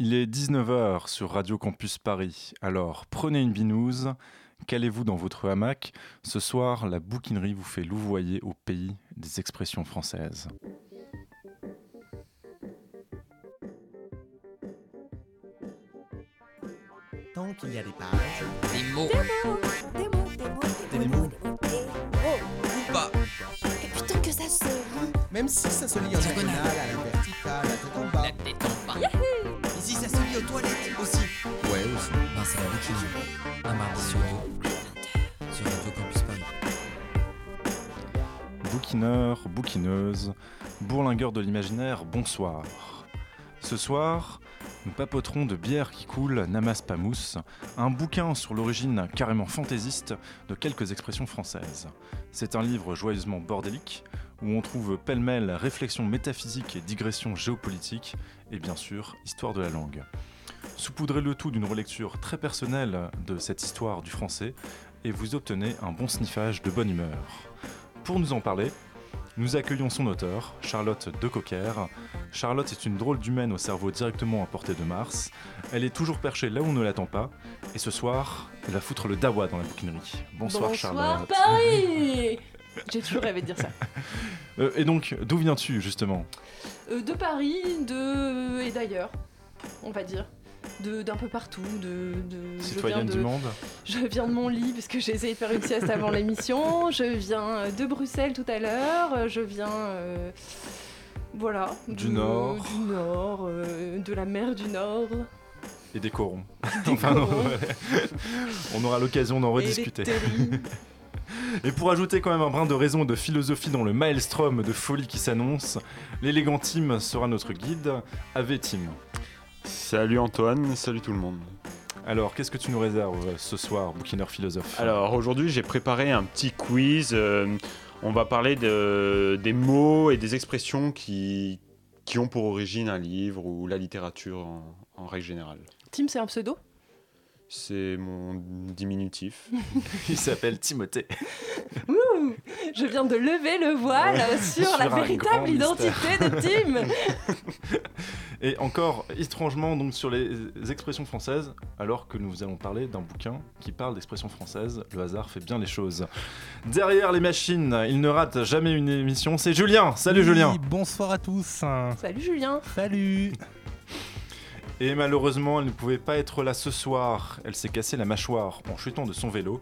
Il est 19h sur Radio Campus Paris. Alors prenez une binouse, calez-vous dans votre hamac. Ce soir, la bouquinerie vous fait louvoyer au pays des expressions françaises. Tant qu'il y a des pages, Des mots. Des mots, des mots, des mots, des mots, des mots. Ou pas. Et putain que ça se lit. même si ça se lit en Diagonale. diagonale, à la verticale, à tête en bas. La tête en bas. Ça se lit aux toilettes aussi. Ouais, aussi. Ben, c'est la bouquinerie. Un mardi sur deux. Sur Radio Campus Paris. Bouquineur, bouquineuse, bourlingueur de l'imaginaire, bonsoir. Ce soir, nous papoterons de Bière qui coule, Namas Pamous, un bouquin sur l'origine carrément fantaisiste de quelques expressions françaises. C'est un livre joyeusement bordélique où on trouve pêle-mêle réflexion métaphysique et digression géopolitique et bien sûr histoire de la langue. Saupoudrez le tout d'une relecture très personnelle de cette histoire du français et vous obtenez un bon sniffage de bonne humeur. Pour nous en parler, nous accueillons son auteur, Charlotte de Cocker. Charlotte est une drôle d'humaine au cerveau directement à portée de Mars. Elle est toujours perchée là où on ne l'attend pas. Et ce soir, elle va foutre le dawa dans la bouquinerie. Bonsoir, Charlotte. Paris J'ai toujours rêvé de dire ça. Euh, et donc, d'où viens-tu justement? Euh, de Paris, de et d'ailleurs, on va dire. D'un peu partout, de, de je, viens Citoyenne de, du monde je viens de mon lit parce que j'ai essayé de faire une sieste avant l'émission. Je viens euh, de Bruxelles tout à l'heure. Je viens, euh, voilà, Du Nord. du Nord, de la mer du Nord. et des corons. Des Enfin, non, corons. ouais. on aura l'occasion d'en et des rediscuter. Et pour ajouter quand même un brin de raison et de philosophie dans le maelstrom de folie qui s'annonce, l'élégant Tim sera notre guide. Ave Tim. Salut Antoine, salut tout le monde. Alors, qu'est-ce que tu nous réserves euh, ce soir, bouquineur philosophe? Alors aujourd'hui j'ai préparé un petit quiz. euh, on va parler de, des mots et des expressions qui, qui ont pour origine un livre ou la littérature en, en règle générale. Tim, c'est un pseudo? C'est mon diminutif. Il s'appelle Timothée. Ouh, je viens de lever le voile Ouais, sur, sur la véritable identité de Tim. Et encore, étrangement, donc sur les expressions françaises, alors que nous allons parler d'un bouquin qui parle d'expressions françaises, le hasard fait bien les choses. Derrière les machines, il ne rate jamais une émission, c'est Julien Salut Oui, Julien Bonsoir à tous. Salut Julien. Salut. Et malheureusement, elle ne pouvait pas être là ce soir. Elle s'est cassé la mâchoire en chutant de son vélo.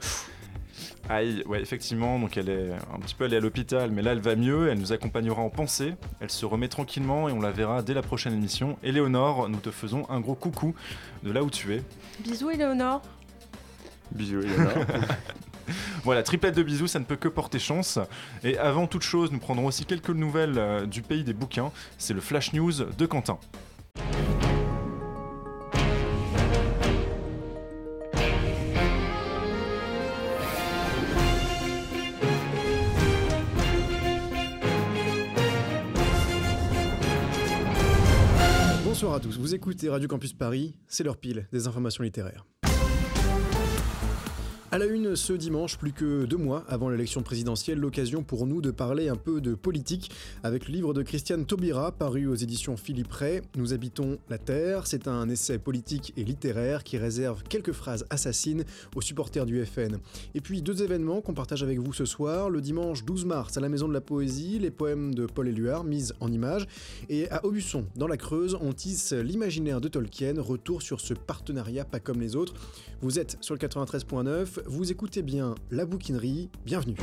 Aïe, ouais, effectivement, donc elle est un petit peu allée à l'hôpital, mais là elle va mieux, elle nous accompagnera en pensée, elle se remet tranquillement et on la verra dès la prochaine émission. Éléonore, nous te faisons un gros coucou de là où tu es. Bisous Éléonore. Bisous Eleonore. Voilà, triplette de bisous, ça ne peut que porter chance. Et avant toute chose, nous prendrons aussi quelques nouvelles euh, du pays des bouquins. C'est le Flash News de Quentin. Vous écoutez Radio Campus Paris, c'est l'heure pile des informations littéraires. À la une ce dimanche, plus que deux mois avant l'élection présidentielle, l'occasion pour nous de parler un peu de politique avec le livre de Christiane Taubira paru aux éditions Philippe Ray. Nous habitons la Terre. C'est un essai politique et littéraire qui réserve quelques phrases assassines aux supporters du FN. Et puis deux événements qu'on partage avec vous ce soir. Le dimanche 12 mars à la Maison de la Poésie, les poèmes de Paul Éluard mis en images. Et à Aubusson, dans la Creuse, on tisse l'imaginaire de Tolkien. Retour sur ce partenariat pas comme les autres. Vous êtes sur le 93.9, vous écoutez bien la bouquinerie, bienvenue.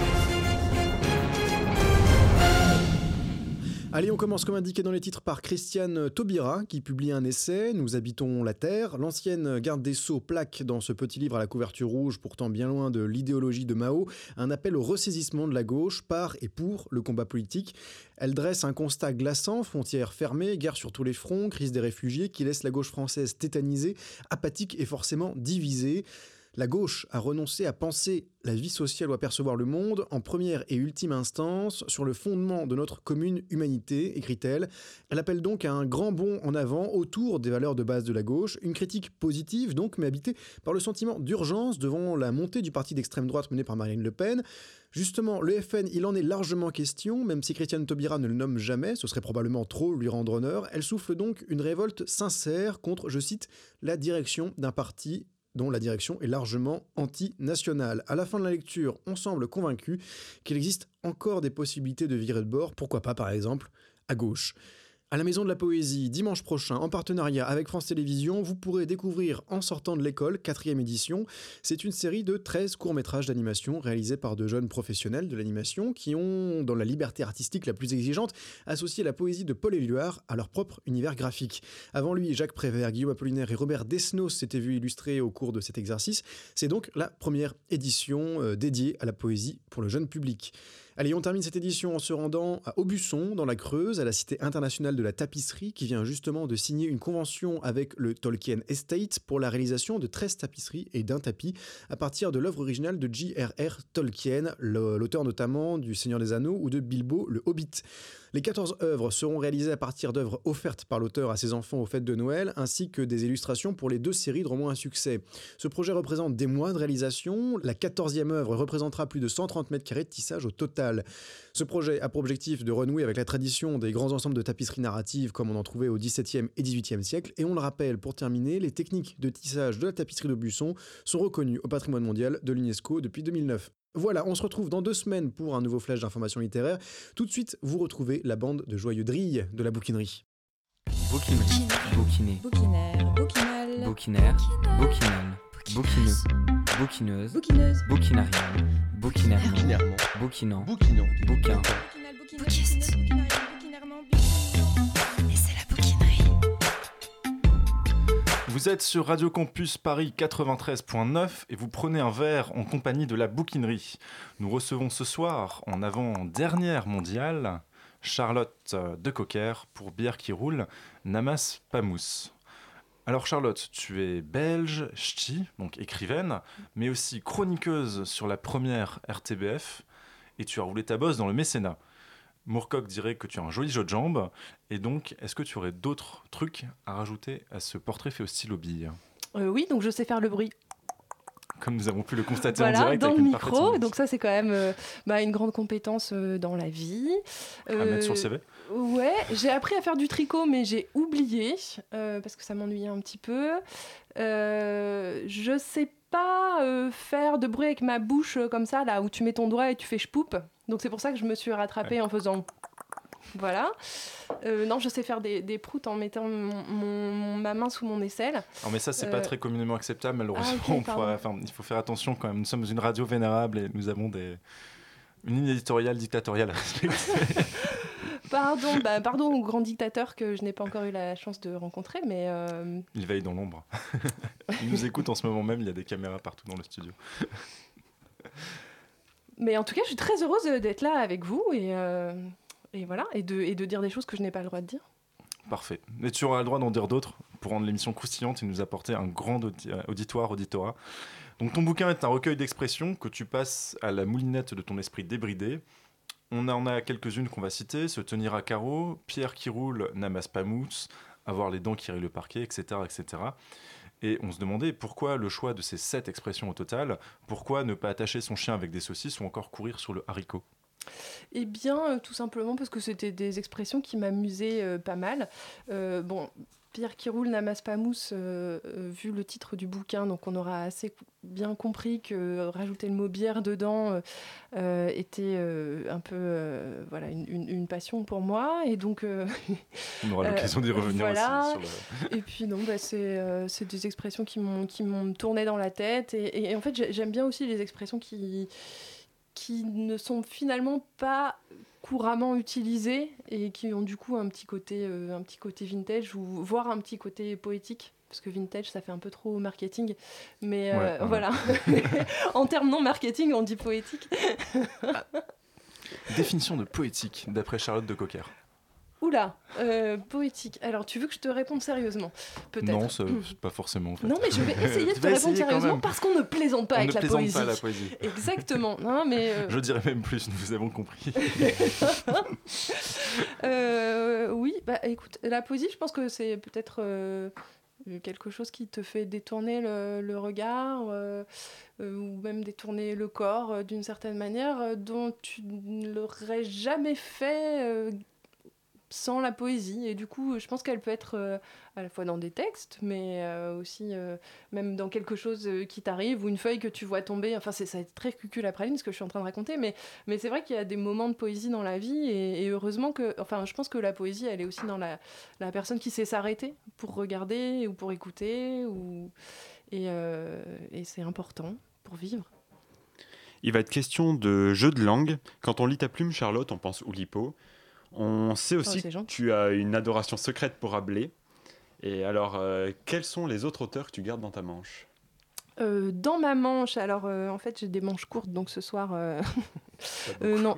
Allez, on commence comme indiqué dans les titres par Christiane Taubira, qui publie un essai, Nous habitons la Terre. L'ancienne garde des Sceaux plaque dans ce petit livre à la couverture rouge, pourtant bien loin de l'idéologie de Mao, un appel au ressaisissement de la gauche par et pour le combat politique. Elle dresse un constat glaçant, frontières fermées, guerre sur tous les fronts, crise des réfugiés, qui laisse la gauche française tétanisée, apathique et forcément divisée. La gauche a renoncé à penser la vie sociale ou à percevoir le monde en première et ultime instance sur le fondement de notre commune humanité, écrit-elle. Elle appelle donc à un grand bond en avant autour des valeurs de base de la gauche, une critique positive donc, mais habitée par le sentiment d'urgence devant la montée du parti d'extrême droite mené par Marine Le Pen. Justement, le FN, il en est largement question, même si Christiane Taubira ne le nomme jamais, ce serait probablement trop lui rendre honneur. Elle souffle donc une révolte sincère contre, je cite, la direction d'un parti dont la direction est largement anti-nationale. À la fin de la lecture, on semble convaincu qu'il existe encore des possibilités de virer de bord, pourquoi pas par exemple à gauche. À la Maison de la Poésie, dimanche prochain, en partenariat avec France Télévisions, vous pourrez découvrir En sortant de l'école, quatrième édition. C'est une série de 13 courts-métrages d'animation réalisés par de jeunes professionnels de l'animation qui ont, dans la liberté artistique la plus exigeante, associé la poésie de Paul Éluard à leur propre univers graphique. Avant lui, Jacques Prévert, Guillaume Apollinaire et Robert Desnos s'étaient vus illustrer au cours de cet exercice. C'est donc la première édition euh, dédiée à la poésie pour le jeune public. Allez, on termine cette édition en se rendant à Aubusson, dans la Creuse, à la Cité internationale de la tapisserie, qui vient justement de signer une convention avec le Tolkien Estate pour la réalisation de 13 tapisseries et d'un tapis à partir de l'œuvre originale de J.R.R. Tolkien, l'auteur notamment du Seigneur des Anneaux ou de Bilbo le Hobbit. Les 14 œuvres seront réalisées à partir d'œuvres offertes par l'auteur à ses enfants aux fêtes de Noël, ainsi que des illustrations pour les deux séries de romans à succès. Ce projet représente des mois de réalisation. La 14e œuvre représentera plus de 130 mètres carrés de tissage au total. Ce projet a pour objectif de renouer avec la tradition des grands ensembles de tapisseries comme on en trouvait au XVIIe et XVIIIe siècle. Et on le rappelle, pour terminer, les techniques de tissage de la tapisserie d'Aubusson sont reconnues au patrimoine mondial de l'UNESCO depuis 2009. Voilà, on se retrouve dans deux semaines pour un nouveau flash d'information littéraire. Tout de suite, vous retrouvez la bande de joyeux drilles de la bouquinerie. Bouquinerie, bouquiné, Bouquinaire, bouquinal, bouquinaire, bouquinal, bouquineux, bouquineuse, bouquineuse, bouquinarienne, bouquinant, Bouquinant. bouquin, bouquinal, Vous êtes sur Radio Campus Paris 93.9 et vous prenez un verre en compagnie de la bouquinerie. Nous recevons ce soir, en avant-dernière mondiale, Charlotte de Cocker pour Bière qui roule, Namas Pamous. Alors Charlotte, tu es belge, ch'ti, donc écrivaine, mais aussi chroniqueuse sur la première RTBF, et tu as roulé ta bosse dans le mécénat. Moorcock dirait que tu as un joli jeu de jambes, et donc est-ce que tu aurais d'autres trucs à rajouter à ce portrait fait au stylo bille Euh, oui, donc je sais faire le bruit. Comme nous avons pu le constater en Voilà, direct dans avec le une micro. Donc ça, c'est quand même euh, bah, une grande compétence euh, dans la vie. à mettre sur le Euh, CV Ouais, j'ai appris à faire du tricot, mais j'ai oublié euh, parce que ça m'ennuyait un petit peu. Euh, je sais pas euh, faire de bruit avec ma bouche euh, comme ça, là où tu mets ton doigt et tu fais chpoup. Donc c'est pour ça que je me suis rattrapée en faisant. Voilà. Euh, non, je sais faire des, des proutes en mettant mon- mon- ma main sous mon aisselle. Non mais ça c'est pas euh, très communément acceptable malheureusement. Ah, On pourra- il faut faire attention quand même. Nous sommes une radio vénérable et nous avons des... une ligne éditoriale dictatoriale à respecter. Pardon, bah, pardon au grand dictateur que je n'ai pas encore eu la chance de rencontrer, mais euh, Il veille dans l'ombre. il nous écoute en ce moment même, il y a des caméras partout dans le studio. Mais en tout cas, je suis très heureuse d'être là avec vous et, euh, voilà, et de, dire des choses que je n'ai pas le droit de dire. Parfait. Et tu auras le droit d'en dire d'autres pour rendre l'émission croustillante et nous apporter un grand euh, auditoire, auditorat. Donc ton bouquin est un recueil d'expressions que tu passes à la moulinette de ton esprit débridé. On en a quelques-unes qu'on va citer, se tenir à carreau, pierre qui roule, n'amasse pas mousse, avoir les dents qui rayent le parquet, etc., etc. Et on se demandait pourquoi le choix de ces sept expressions au total, pourquoi ne pas attacher son chien avec des saucisses ou encore courir sur le haricot? Eh bien, euh, tout simplement parce que c'était des expressions qui m'amusaient euh, pas mal. Euh, bon, Pierre qui roule n'amasse pas mousse, euh, euh, vu le titre du bouquin, donc on aura assez bien compris que euh, rajouter le mot bière dedans euh, était un peu voilà, une, une- une passion pour moi. Et donc, On aura l'occasion d'y revenir voilà. aussi. Sur le... Et puis non, bah, c'est c'est des expressions qui m'ont qui m'ont tourné dans la tête. Et, et- et en fait, j'ai- j'aime bien aussi les expressions qui qui ne sont finalement pas couramment utilisées et qui ont du coup un petit côté euh, un petit côté vintage ou voire un petit côté poétique. Parce que vintage, ça fait un peu trop marketing. Mais euh, ouais. voilà. en termes non marketing, on dit poétique. Définition de poétique d'après Charlotte de Cocker. Oula, euh, poétique. Alors, tu veux que je te réponde sérieusement Peut-être. Non, c'est pas forcément. En fait. Non, mais je vais essayer de te répondre sérieusement parce qu'on ne plaisante pas On avec ne la plaisante poésie. pas la poésie. Exactement. Non, mais euh, Je dirais même plus, nous avons compris. euh, oui, bah écoute, la poésie, je pense que c'est peut-être quelque chose qui te fait détourner le, le regard euh, euh, ou même détourner le corps euh, d'une certaine manière dont tu ne l'aurais jamais fait sans la poésie. Et du coup, je pense qu'elle peut être euh, à la fois dans des textes, mais euh, aussi euh, même dans quelque chose qui t'arrive ou une feuille que tu vois tomber. Enfin, c'est, ça va être très cucul après ce que je suis en train de raconter, mais, mais c'est vrai qu'il y a des moments de poésie dans la vie et, heureusement que. Enfin, je pense que la poésie, elle est aussi dans la, la personne qui sait s'arrêter pour regarder ou pour écouter. Ou, et, et c'est important pour vivre. Il va être question de jeu de langue. Quand on lit ta plume, Charlotte, on pense Oulipo. On sait aussi Oh, c'est que gentil. tu as une adoration secrète pour Rabelais. Et alors, euh, quels sont les autres auteurs que tu gardes dans ta manche? Euh, dans ma manche, alors euh, en fait j'ai des manches courtes, donc ce soir, euh, non,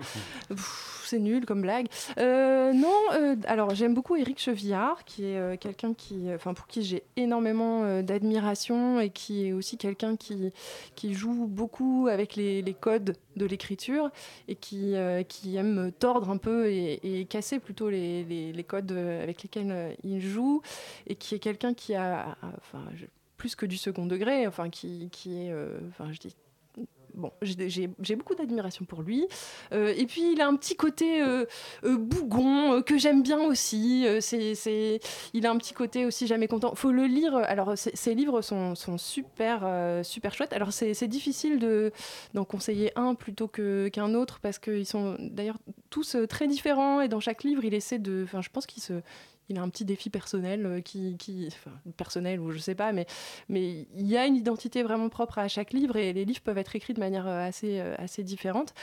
c'est nul comme blague. Non, alors j'aime beaucoup Éric Chevillard, qui est quelqu'un qui, enfin pour qui j'ai énormément d'admiration et qui est aussi quelqu'un qui qui joue beaucoup avec les, les codes de l'écriture et qui qui aime tordre un peu et, et casser plutôt les, les, les codes avec lesquels il joue et qui est quelqu'un qui a, enfin je- plus que du second degré, enfin qui, qui est, euh, enfin je dis, bon, j'ai- beaucoup d'admiration pour lui. Euh, et puis il a un petit côté euh, bougon que j'aime bien aussi. C'est, il a un petit côté aussi jamais content. Faut le lire. Alors ces livres sont, sont super, super chouettes. Alors c'est, difficile de d'en conseiller un plutôt qu'un autre parce qu'ils sont d'ailleurs tous très différents et dans chaque livre il essaie de, enfin je pense qu'il se il a un petit défi personnel euh, qui, qui personnel ou je sais pas, mais il y a une identité vraiment propre à chaque livre et les livres peuvent être écrits de manière euh, assez euh, assez différente,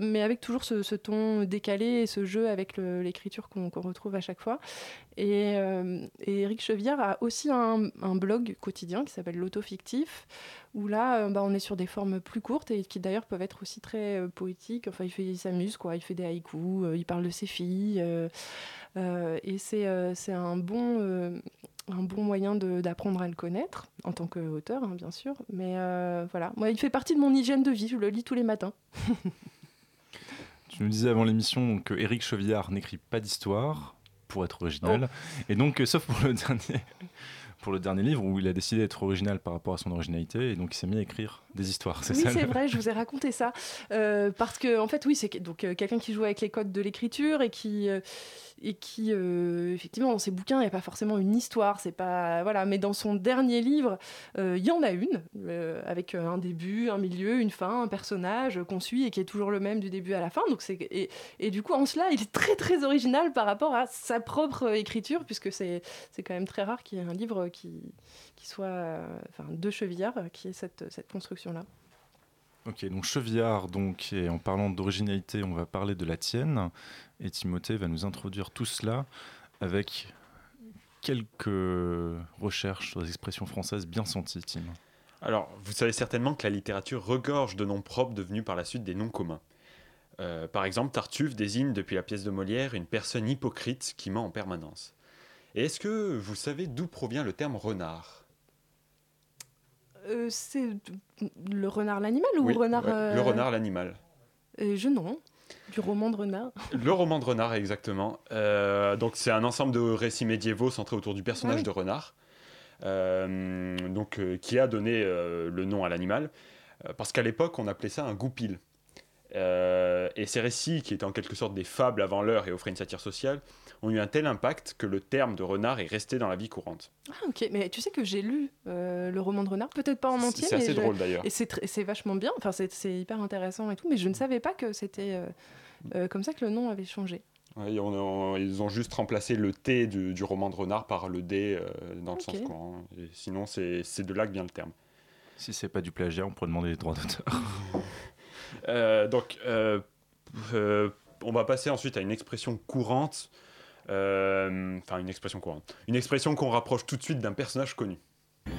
mais avec toujours ce, ton décalé et ce jeu avec l'écriture qu'on retrouve à chaque fois. Et, et Eric Chevillard a aussi un, blog quotidien qui s'appelle L'Autofictif, où là, bah, on est sur des formes plus courtes et qui d'ailleurs peuvent être aussi très poétiques. Enfin, il, s'amuse. Il fait des haïkus, il parle de ses filles. Euh, et c'est euh, c'est un bon... euh, un bon moyen de- d'apprendre à le connaître, en tant qu'auteur, hein, bien sûr. Mais euh, voilà, moi, il fait partie de mon hygiène de vie, je le lis tous les matins. Tu nous disais avant l'émission que Éric Chevillard n'écrit pas d'histoire, pour être original. Et donc, euh, sauf pour le dernier. Pour le dernier livre où il a décidé d'être original par rapport à son originalité et donc il s'est mis à écrire des histoires. C'est Oui, c'est le- vrai, je vous ai raconté ça. Euh, parce que, en fait, oui, c'est donc euh, quelqu'un qui joue avec les codes de l'écriture et qui, euh, et qui effectivement, dans ses bouquins, il n'y a pas forcément une histoire. C'est pas. Voilà, mais dans son dernier livre, il y en a une, avec un début, un milieu, une fin, un personnage qu'on suit et qui est toujours le même du début à la fin. Donc c'est, et, et du coup, en cela, il est très, très original par rapport à sa propre écriture, puisque c'est, c'est quand même très rare qu'il y ait un livre qui, qui soit. euh, Enfin, de Chevillard, euh, qui ait cette, cette construction-là. Ok, donc Chevillard, donc, et en parlant d'originalité, on va parler de la tienne. Et Timothée va nous introduire tout cela avec quelques recherches sur les expressions françaises bien senties, Tim. Alors, vous savez certainement que la littérature regorge de noms propres devenus par la suite des noms communs. Euh, par exemple, Tartuffe désigne depuis la pièce de Molière une personne hypocrite qui ment en permanence. Et est-ce que vous savez d'où provient le terme renard? Euh, c'est le renard l'animal ou Oui, renard ouais, euh, Le renard, l'animal. euh, Je non. Du roman de renard. Le roman de renard, exactement. Euh, donc, c'est un ensemble de récits médiévaux centrés autour du personnage Ah oui. de renard, donc, qui a donné le nom à l'animal. Parce qu'à l'époque, on appelait ça un goupil. Euh, et ces récits, qui étaient en quelque sorte des fables avant l'heure et offraient une satire sociale, ont eu un tel impact que le terme de renard est resté dans la vie courante. Ah ok, mais tu sais que j'ai lu euh, le roman de renard, peut-être pas en entier. C'est assez mais je- drôle d'ailleurs. Et c'est tr- c'est vachement bien, enfin c'est c'est hyper intéressant et tout, mais je ne savais pas que c'était euh, euh, comme ça que le nom avait changé. Ouais, on- on- ils ont juste remplacé le T du, du roman de renard par le D euh, dans le sens courant. Et sinon, c'est c'est de là que vient le terme. Si c'est pas du plagiat, on pourrait demander les droits d'auteur. Euh, donc, euh, euh, on va passer ensuite à une expression courante. euh, Enfin, une expression courante. Une expression qu'on rapproche tout de suite d'un personnage connu.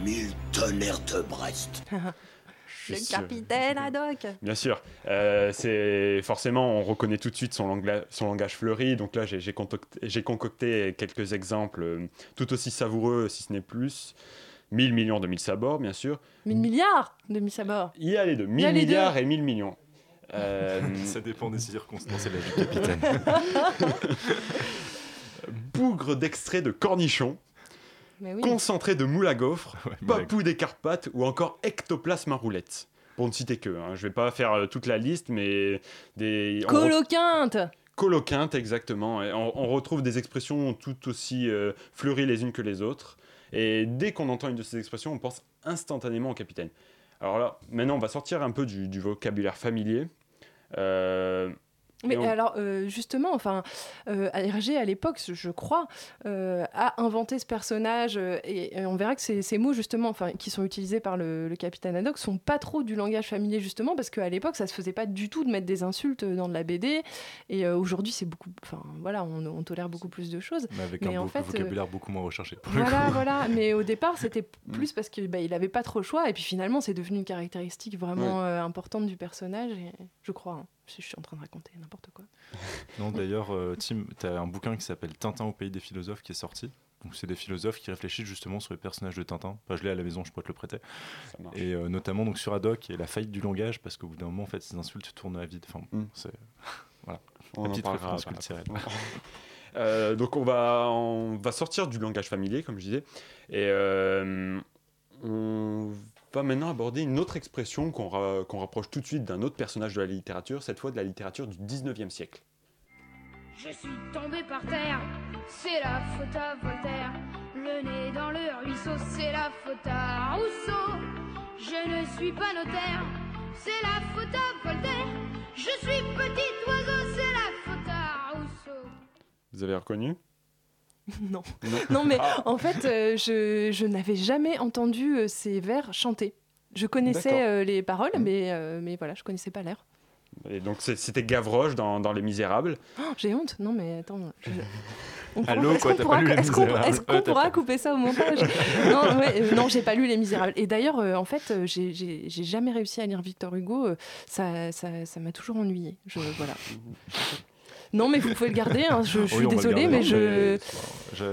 Mille tonnerres de Brest. suis Le capitaine Haddock. Bien sûr, Euh, c'est forcément on reconnaît tout de suite son, langla- son langage fleuri. Donc là, j'ai concocté, quelques exemples tout aussi savoureux, si ce n'est plus. 1000 millions de 1000 sabords, bien sûr. 1000 milliards de Miss à bord. Il y a les deux, 1000 a les milliards deux. et 1000 millions. Euh, Ça dépend des circonstances et de la vie capitaine. bougre d'extrait de cornichon, Mais oui. concentré de moule à gaufres, Ouais, papou des Carpates ou encore ectoplasme à roulettes. Pour ne citer que, hein. je vais pas faire euh, toute la liste, mais des Coloquinte coloquinte exactement. Et on, on retrouve des expressions tout aussi euh, fleuries les unes que les autres. Et dès qu'on entend une de ces expressions, on pense instantanément au capitaine. Alors là, maintenant, on va sortir un peu du, vocabulaire familier. Euh, Mais on- alors, euh, justement, enfin, euh, Hergé, à l'époque, je crois, euh, a inventé ce personnage, euh, et, et on verra que ces, ces mots, justement, enfin, qui sont utilisés par le, le capitaine Haddock, sont pas trop du langage familier, justement, parce qu'à l'époque, ça se faisait pas du tout de mettre des insultes dans de la BD, et aujourd'hui, c'est beaucoup, enfin, voilà, on, on tolère beaucoup plus de choses. Mais avec Mais un en beau- fait, vocabulaire beaucoup moins recherché. pour Voilà, voilà. Mais au départ, c'était plus parce qu'il bah, il avait pas trop le choix. Et puis finalement, c'est devenu une caractéristique vraiment importante du personnage. Et je crois. hein. Je suis en train de raconter n'importe quoi. Non, d'ailleurs, euh, Tim, tu as un bouquin qui s'appelle Tintin au pays des philosophes qui est sorti. Donc, c'est des philosophes qui réfléchissent justement sur les personnages de Tintin. Enfin, je l'ai à la maison, je pourrais te le prêter. Et euh, notamment donc, sur Haddock et la faillite du langage, parce qu'au bout d'un moment, en fait, ces insultes tournent à vide. Enfin, Mm. c'est On la en petite référence culturelle. Euh, donc on va, on va sortir du langage familier, comme je disais, et euh, on va maintenant aborder une autre expression qu'on ra- qu'on rapproche tout de suite d'un autre personnage de la littérature, cette fois de la littérature du 19e siècle. Je suis tombé par terre, c'est la faute à Voltaire. Le nez dans le ruisseau, c'est la faute à Rousseau. Je ne suis pas notaire, c'est la faute à Voltaire. Je suis petit oiseau, c'est la faute à Rousseau. Vous avez reconnu? non. Non. Non, mais Ah. en fait, euh, je, je n'avais jamais entendu euh, ces vers chantés. Je connaissais euh, les paroles, Mm. mais, mais voilà, je connaissais pas l'air. Et donc c'était Gavroche dans, dans Les Misérables. Oh, J'ai honte. Non, mais attends. je- Allô, quoi, t'as pas lu Les est-ce qu'on- Misérables est-ce qu'on Ouais, pourra couper ça au montage? Non, ouais, euh, non, j'ai pas lu Les Misérables. Et d'ailleurs, euh, en fait, euh, j'ai- jamais réussi à lire Victor Hugo. ça ça ça m'a toujours ennuyé. Je, voilà. Non, mais vous pouvez le garder. hein, Je, je Oui, suis désolée, garder, mais je.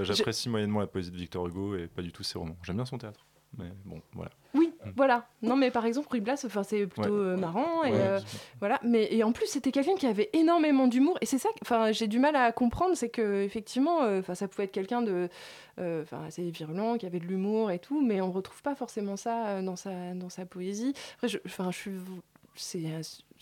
J'apprécie moyennement la poésie de Victor Hugo et pas du tout ses romans. J'aime bien son théâtre. Mais bon, voilà. Oui, Mm. voilà. Non, mais par exemple, Ruy Blas, enfin, c'est plutôt Ouais. euh, marrant. Et, euh, voilà. Mais et en plus, c'était quelqu'un qui avait énormément d'humour. Et c'est ça, que- enfin, j'ai du mal à comprendre, c'est que effectivement, euh, enfin, ça pouvait être quelqu'un de, enfin, assez virulent, qui avait de l'humour et tout, mais on retrouve pas forcément ça dans sa, dans sa poésie. Après, je, enfin, je suis, c'est,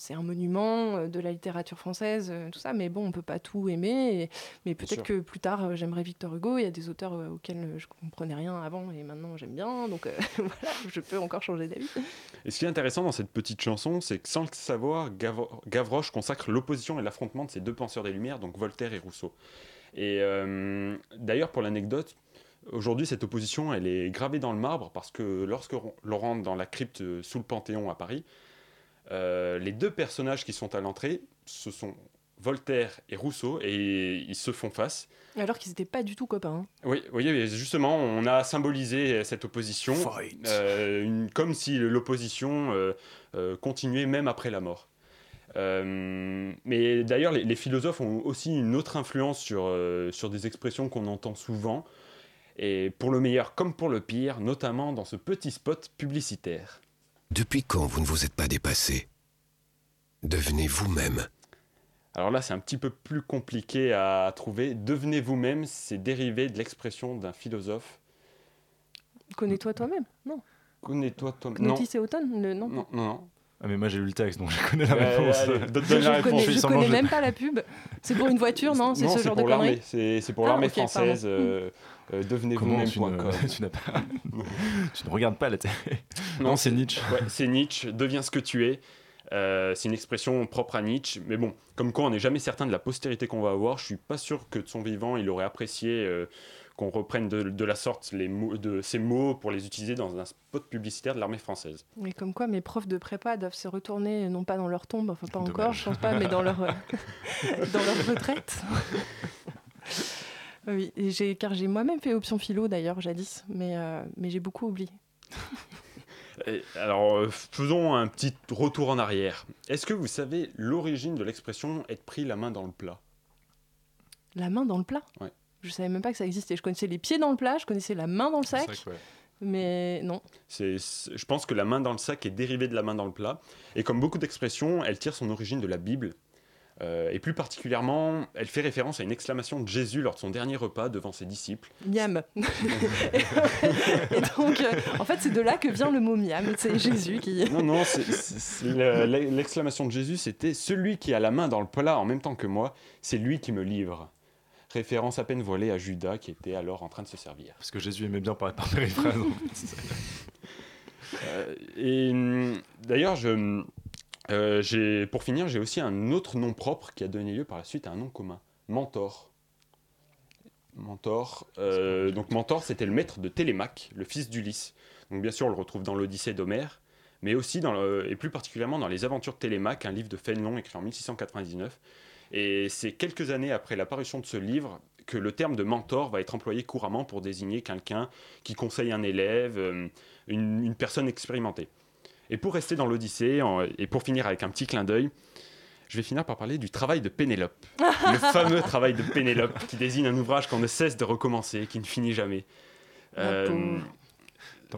c'est un monument euh, de la littérature française, euh, tout ça. Mais bon, on peut pas tout aimer. et- mais peut-être que plus tard, euh, j'aimerais Victor Hugo. Il y a des auteurs auxquels je comprenais rien avant, et maintenant j'aime bien. Donc euh, voilà, je peux encore changer d'avis. Et ce qui est intéressant dans cette petite chanson, c'est que sans le savoir, Gav- Gavroche consacre l'opposition et l'affrontement de ces deux penseurs des Lumières, donc Voltaire et Rousseau. Et euh, d'ailleurs, pour l'anecdote, aujourd'hui, cette opposition, elle est gravée dans le marbre parce que lorsque l'on rentre dans la crypte sous le Panthéon à Paris, euh, les deux personnages qui sont à l'entrée, ce sont Voltaire et Rousseau, et ils se font face. Alors qu'ils n'étaient pas du tout copains. hein. Oui, oui, justement, on a symbolisé cette opposition Fight. euh, une- comme si l'opposition euh, euh, continuait même après la mort. Euh, mais d'ailleurs, les, les philosophes ont aussi une autre influence sur, euh, sur des expressions qu'on entend souvent, et pour le meilleur comme pour le pire, notamment dans ce petit spot publicitaire. Depuis quand vous ne vous êtes pas dépassé? Devenez vous-même. Alors là, c'est un petit peu plus compliqué à trouver. Devenez vous-même, c'est dérivé de l'expression d'un philosophe. Connais-toi toi-même Non? Connais-toi toi-même. Non, Knotis et Automne le- Non. non, non. non. Ah, mais moi j'ai lu le texte donc je connais la Euh, réponse. allez, donne- Je la ne connais, réponse. Oui, je sans connais manger. même pas la pub. C'est pour une voiture, non? C'est ce genre de pour conneries? C'est c'est pour Ah, l'armée pardon. française. euh, euh, Comment tu Devenez-vous-même.com. ne, tu pas... tu ne regardes pas la télé. Non, Non, c'est Nietzsche. Ouais, c'est Nietzsche. Deviens ce que tu es. Euh, c'est une expression propre à Nietzsche. Mais bon, comme quoi on n'est jamais certain de la postérité qu'on va avoir, je suis pas sûr que de son vivant il aurait apprécié euh, qu'on reprenne de, de la sorte les mots, de ces mots pour les utiliser dans un spot publicitaire de l'armée française. Mais comme quoi, mes profs de prépa doivent se retourner, non pas dans leur tombe, enfin pas Dommage. encore, je pense pas, mais dans leur, dans leur retraite. Oui, et car j'ai moi-même fait option philo d'ailleurs jadis, mais, euh, mais j'ai beaucoup oublié. Et alors, euh, faisons un petit retour en arrière. Est-ce que vous savez l'origine de l'expression être pris la main dans le plat La main dans le plat? Ouais. Je savais même pas que ça existait. Je connaissais les pieds dans le plat, je connaissais la main dans le sac, ouais. mais non. C'est- Je pense que la main dans le sac est dérivée de la main dans le plat. Et comme beaucoup d'expressions, elle tire son origine de la Bible. Euh, et plus particulièrement, elle fait référence à une exclamation de Jésus lors de son dernier repas devant ses disciples. Miam. et donc, euh, en fait, c'est de là que vient le mot miam. C'est Jésus qui. Non, non, le- l'exclamation de Jésus, c'était Celui qui a la main dans le plat en même temps que moi, c'est lui qui me livre. Référence à peine voilée à Judas qui était alors en train de se servir. Parce que Jésus aimait bien parler par périphrase. en fait. Euh, et hum, d'ailleurs, je, euh, pour finir, j'ai aussi un autre nom propre qui a donné lieu par la suite à un nom commun Mentor. Mentor. euh, donc Mentor, c'était le maître de Télémaque, le fils d'Ulysse. Donc bien sûr, on le retrouve dans l'Odyssée d'Homère, mais aussi dans le- et plus particulièrement dans les Aventures de Télémaque, un livre de Fénelon écrit en 1699. Et c'est quelques années après la parution de ce livre que le terme de mentor va être employé couramment pour désigner quelqu'un qui conseille un élève, euh, une, une personne expérimentée. Et pour rester dans l'Odyssée, en- et pour finir avec un petit clin d'œil, je vais finir par parler du travail de Pénélope. le fameux travail de Pénélope, qui désigne un ouvrage qu'on ne cesse de recommencer, qui ne finit jamais. Euh,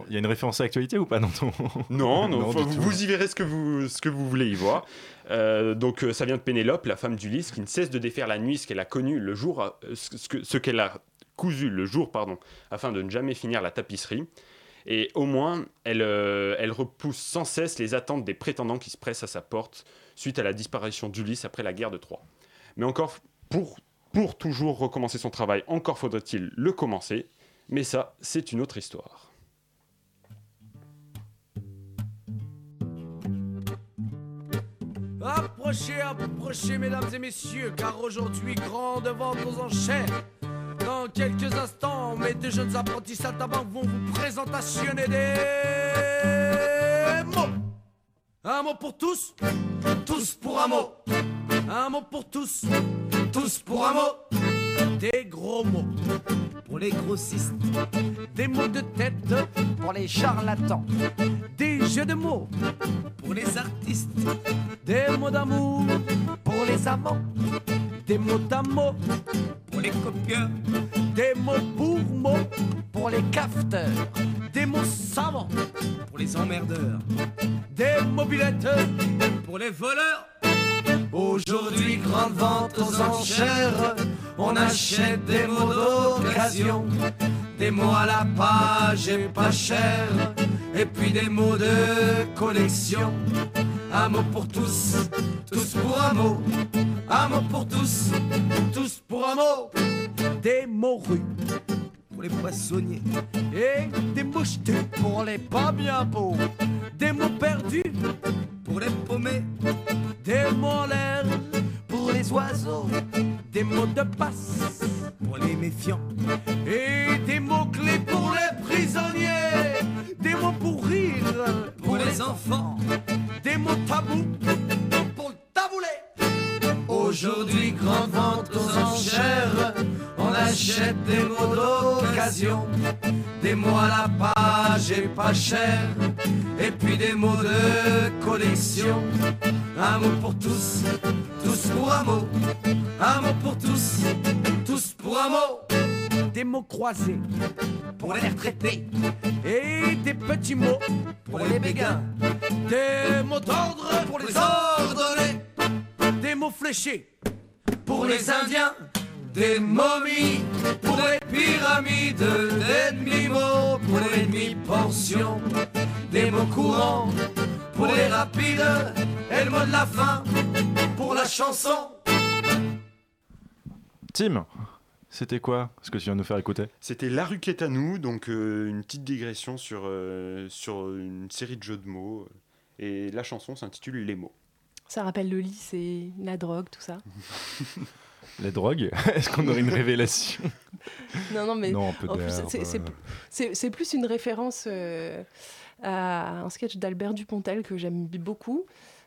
Il y a une référence à l'actualité ou pas dans ton... non, non, Non, faut- tout. vous y verrez ce que vous, ce que vous voulez y voir. Euh, donc euh, ça vient de Pénélope, la femme d'Ulysse, qui ne cesse de défaire la nuit ce qu'elle a connu le jour, ce, ce que- ce qu'elle a cousu le jour, pardon, afin de ne jamais finir la tapisserie. Et au moins, elle, euh, elle repousse sans cesse les attentes des prétendants qui se pressent à sa porte suite à la disparition d'Ulysse après la guerre de Troie. Mais encore, pour, pour toujours recommencer son travail, encore faudrait-il le commencer. Mais ça, c'est une autre histoire. Approchez, approchez, mesdames et messieurs, car aujourd'hui, grande vente aux enchères. Dans quelques instants, mes deux jeunes apprentis saltimbanques vont vous présentationner des mots. Un mot pour tous, tous pour un mot. Un mot pour tous, tous pour un mot. Des gros mots pour les grossistes. Des mots de tête pour les charlatans. Des jeux de mots pour les artistes. Des mots d'amour pour les amants. Des mots d'amour pour les copieurs. Des mots pour mots pour les cafeteurs. Des mots savants pour les emmerdeurs. Des mobilettes pour les voleurs. Aujourd'hui, grande vente aux enchères. On achète des mots d'occasion. Des mots à la page et pas cher. Et puis des mots de collection. Un mot pour tous, tous pour un mot. Un mot pour tous, tous pour un mot. Des mots rues pour les poissonniers. Et des mouchetés pour les pas bien beaux. Des mots perdus pour les paumés. Des mots en l'air pour les oiseaux. Des mots de passe pour les méfiants. Et des mots clés pour les prisonniers. Des mots pour rire pour les enfants. Des mots tabous pour le taboulet. Aujourd'hui, grande vente aux enchères. On achète des mots d'occasion. Des mots à la page et pas cher. Et puis des mots de collection. Un mot pour tous, tous pour un mot. Un mot pour tous, tous pour un mot. Des mots croisés pour les retraités. Et des petits mots pour les béguins. Des mots d'ordre pour les ordonnés. Des mots fléchés pour les Indiens. Des momies pour les pyramides. Des demi-mots pour les demi-portions. Des mots courants pour les rapides. Et le mot de la fin pour la chanson. Tim, c'était quoi ce que tu viens de nous faire écouter? C'était La rue qui est à nous, donc euh, une petite digression sur, euh, sur une série de jeux de mots. Et la chanson s'intitule Les mots. Ça rappelle le lit, c'est la drogue, tout ça. La drogue Est-ce qu'on aurait une révélation? Non, non, mais Non, c'est- euh. plus une référence euh, à un sketch d'Albert Dupontel que j'aime beaucoup.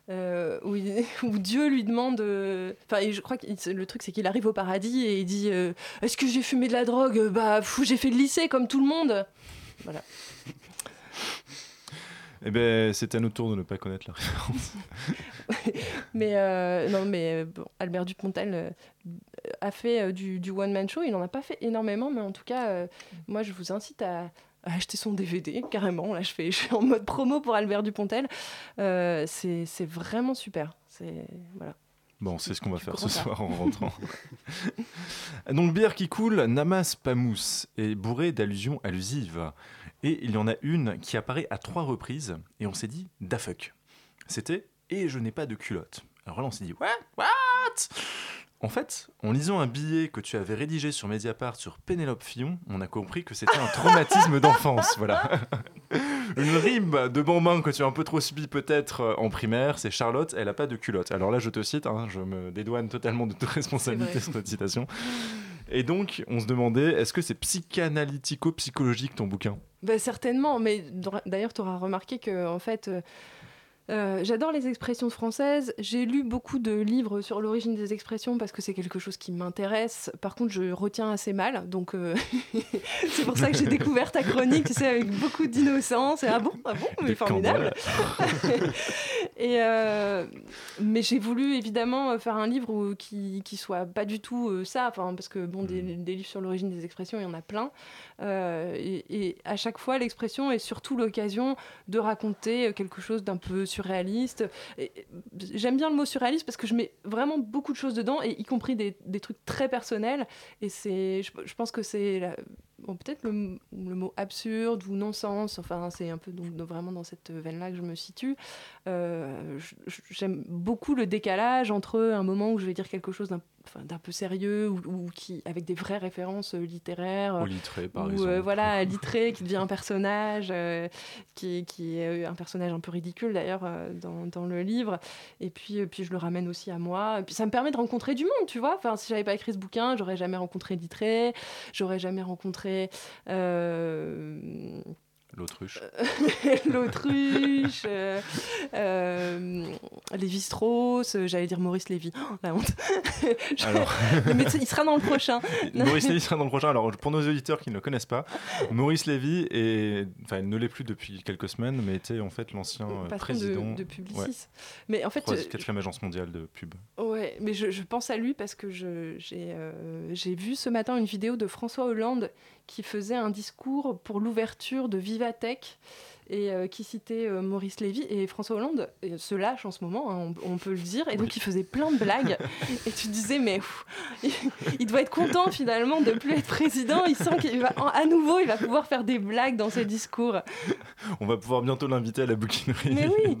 Euh, où, il- où Dieu lui demande. euh, Enfin, je crois que le truc, c'est qu'il arrive au paradis et il dit euh, Est-ce que j'ai fumé de la drogue? Bah, pfou, j'ai fait le lycée comme tout le monde. Voilà. Eh ben, c'est à notre tour de ne pas connaître la référence. Mais non, mais bon, Albert Dupontel a fait du, du one-man show. Il n'en a pas fait énormément, mais en tout cas, moi, je vous incite à acheter son DVD, carrément. Là, je, fais, je suis en mode promo pour Albert Dupontel. Euh, c'est vraiment super. C'est voilà. Bon, c'est ce qu'on va faire ce soir en rentrant. Donc, bière qui coule, Namas Pamous est bourrée d'allusions allusives. Et il y en a une qui apparaît à trois reprises, et on s'est dit, da fuck. C'était Et je n'ai pas de culotte. Alors là, on s'est dit, what? What? En fait, en lisant un billet que tu avais rédigé sur Mediapart sur Pénélope Fillon, on a compris que c'était un traumatisme d'enfance. Voilà. Une rime de bambin que tu as un peu trop subi peut-être euh, en primaire, c'est Charlotte, elle a pas de culotte. Alors là, je te cite, hein, je me dédouane totalement de toute responsabilité sur cette citation. Et donc, on se demandait, est-ce que c'est psychanalytico-psychologique ton bouquin? Bah, certainement, mais d'ailleurs, tu auras remarqué que, en fait, euh, euh, j'adore les expressions françaises. J'ai lu beaucoup de livres sur l'origine des expressions parce que c'est quelque chose qui m'intéresse. Par contre, je retiens assez mal, donc euh, c'est pour ça que j'ai découvert ta chronique, tu sais, avec beaucoup d'innocence. Et ah bon, ah bon, mais Des formidable. Et euh, mais j'ai voulu évidemment faire un livre où- qui, qui soit pas du tout ça, enfin, parce que bon, des, des livres sur l'origine des expressions, il y en a plein. Et, et à chaque fois, l'expression est surtout l'occasion de raconter quelque chose d'un peu surréaliste. J'aime bien le mot surréaliste parce que je mets vraiment beaucoup de choses dedans, et y compris des, trucs très personnels. Et je, je pense que c'est bon, peut-être le, le mot absurde ou non-sens. Enfin, c'est un peu donc, vraiment dans cette veine-là que je me situe. Euh, J'aime beaucoup le décalage entre un moment où je vais dire quelque chose d'un enfin, peu sérieux ou, ou qui avec des vraies références euh, littéraires Au littré, par ou exemple. euh, voilà littré qui devient un personnage euh, qui, qui est euh, un personnage un peu ridicule d'ailleurs euh, dans, dans le livre et puis euh, puis je le ramène aussi à moi et puis ça me permet de rencontrer du monde tu vois enfin si j'avais pas écrit ce bouquin j'aurais jamais rencontré littré j'aurais jamais rencontré euh, L'autruche. l'autruche, euh, euh, Lévi-Strauss, euh, j'allais dire Maurice Lévy. Oh, la honte. Je- Alors. Mais il sera dans le prochain. Maurice Lévy sera dans le prochain. Alors, pour nos auditeurs qui ne le connaissent pas, Maurice Lévy est, enfin, ne l'est plus depuis quelques semaines, mais était en fait l'ancien Patron président de, de Publicis. ouais, Mais en fait, euh, quatrième agence mondiale de pub. Ouais, mais je, je pense à lui parce que j'ai j'ai vu ce matin une vidéo de François Hollande qui faisait un discours pour l'ouverture de Vivatech et euh, qui citait euh, Maurice Lévy. Et François Hollande se lâche en ce moment, hein, on, on peut le dire. Et donc il faisait plein de blagues. et tu te disais, mais il, il doit être content finalement de plus être président. Il sent qu'il va, en- à nouveau, il va pouvoir faire des blagues dans ses discours. On va pouvoir bientôt l'inviter à la bouquinerie. Mais oui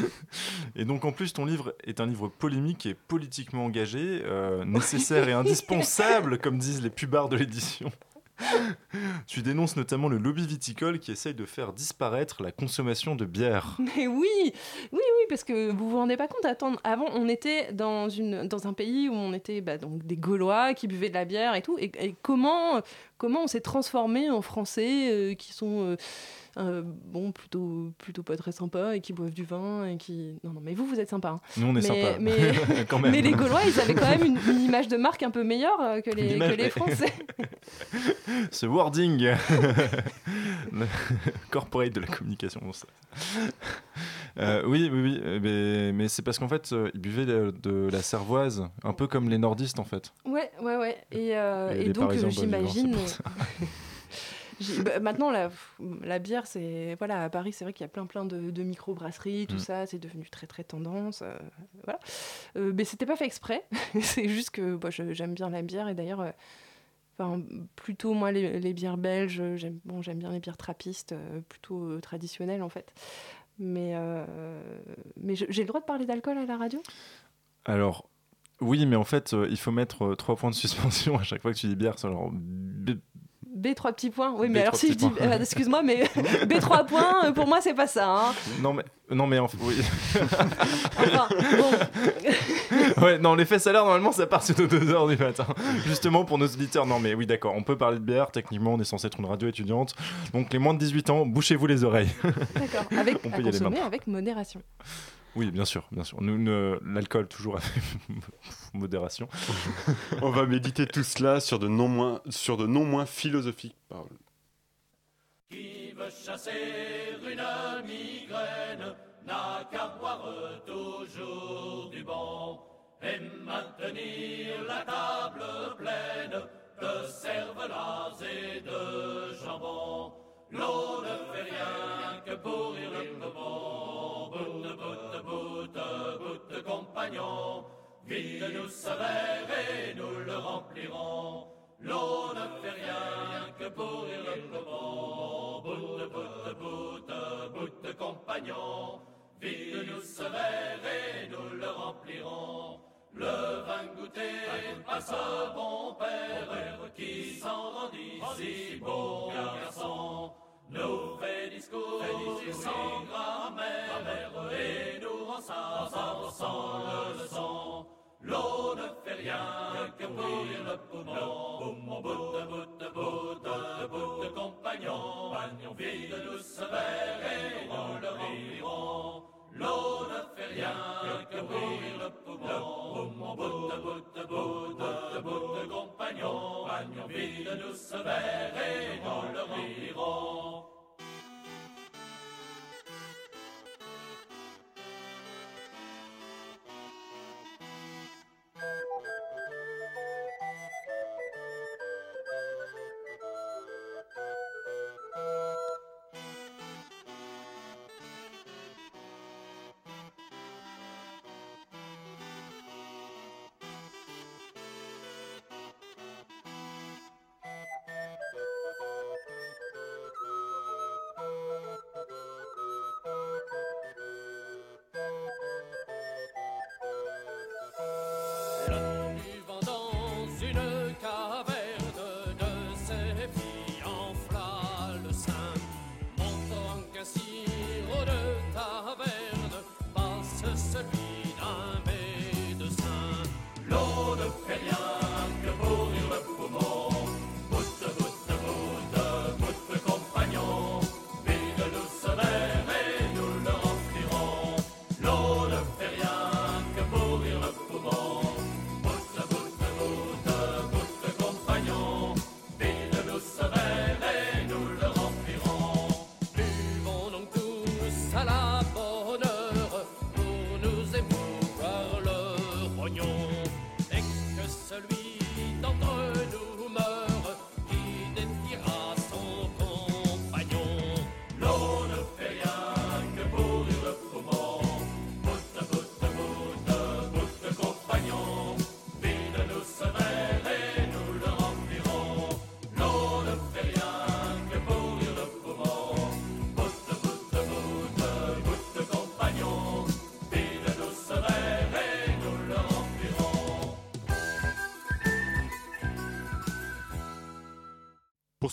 Et donc en plus, ton livre est un livre polémique et politiquement engagé, euh, nécessaire et indispensable, comme disent les pubards de l'édition. tu dénonces notamment le lobby viticole qui essaye de faire disparaître la consommation de bière. Mais oui, oui, oui, parce que vous vous rendez pas compte. Attends, avant, on était dans un pays où on était bah, donc des Gaulois qui buvaient de la bière et tout. Et, et comment comment on s'est transformé en Français euh, qui sont euh, euh, bon plutôt plutôt pas très sympas et qui boivent du vin et qui non non mais vous vous êtes sympa. hein. Nous, on est mais, sympa. Mais, Quand même. mais les Gaulois, ils avaient quand même une, une image de marque un peu meilleure euh, que les, que les Français. Ce wording corporate de la communication. ça. Euh, oui, oui, oui, euh, mais, mais c'est parce qu'en fait, euh, ils buvaient de, de la cervoise, un peu comme les nordistes en fait. Ouais, ouais, ouais. Et, euh, Et donc, j'imagine. Bah, maintenant, la, bière, c'est. Voilà, à Paris, c'est vrai qu'il y a plein, plein de, micro-brasseries, tout mm. ça, c'est devenu très, très tendance. Euh, voilà. Euh, mais c'était pas fait exprès. c'est juste que bah, j'aime bien la bière et d'ailleurs. Euh, plutôt moi les, bières belges, j'aime bon, bien les bières trappistes, euh, plutôt euh, traditionnelles en fait. Mais, mais j'ai le droit de parler d'alcool à la radio? Alors, oui, mais en fait, il faut mettre trois points de suspension à chaque fois que tu dis bière. C'est genre B3 petits points. Oui, mais alors si je dis. Euh, excuse-moi, mais B3 points, euh, pour moi, c'est pas ça. Hein. Non, mais. Non mais enfin, oui. enfin, bon. ouais, non, l'effet salaire normalement ça part sur nos 2h du matin. Justement pour nos auditeurs. Non mais oui, d'accord, on peut parler de bière, techniquement on est censé être une radio étudiante. Donc les moins de 18 ans, bouchez-vous les oreilles. D'accord, avec on peut à y consommer avec modération. Oui, bien sûr, bien sûr. Nous, ne- l'alcool, toujours avec modération. On va méditer tout cela sur de non moins, sur de non moins philosophiques paroles. Qui veut chasser une migraine n'a qu'à boire toujours du bon et maintenir la table pleine de cervelas et de jambon. L'eau ne fait rien que pourrir le poumon. Bout de compagnon. Vite nous ce verre et nous le remplirons. L'eau ne fait rien que pourrir le poumon. Bout de bout de bout de bout compagnon. Vite nous ce verre et nous le remplirons. Le vin goûté à ce bon père qui s'en rendit si beau rend ça sans leçon. L'eau ne fait rien que pourrir le poumon. Bout de bout de bout de bout de compagnon. Vide nous ce verre et nous le remplirons. L'eau ne fait rien que pourrir le poumon. Bout de bout de bout de bout de compagnon. Vide nous ce verre et nous le remplirons.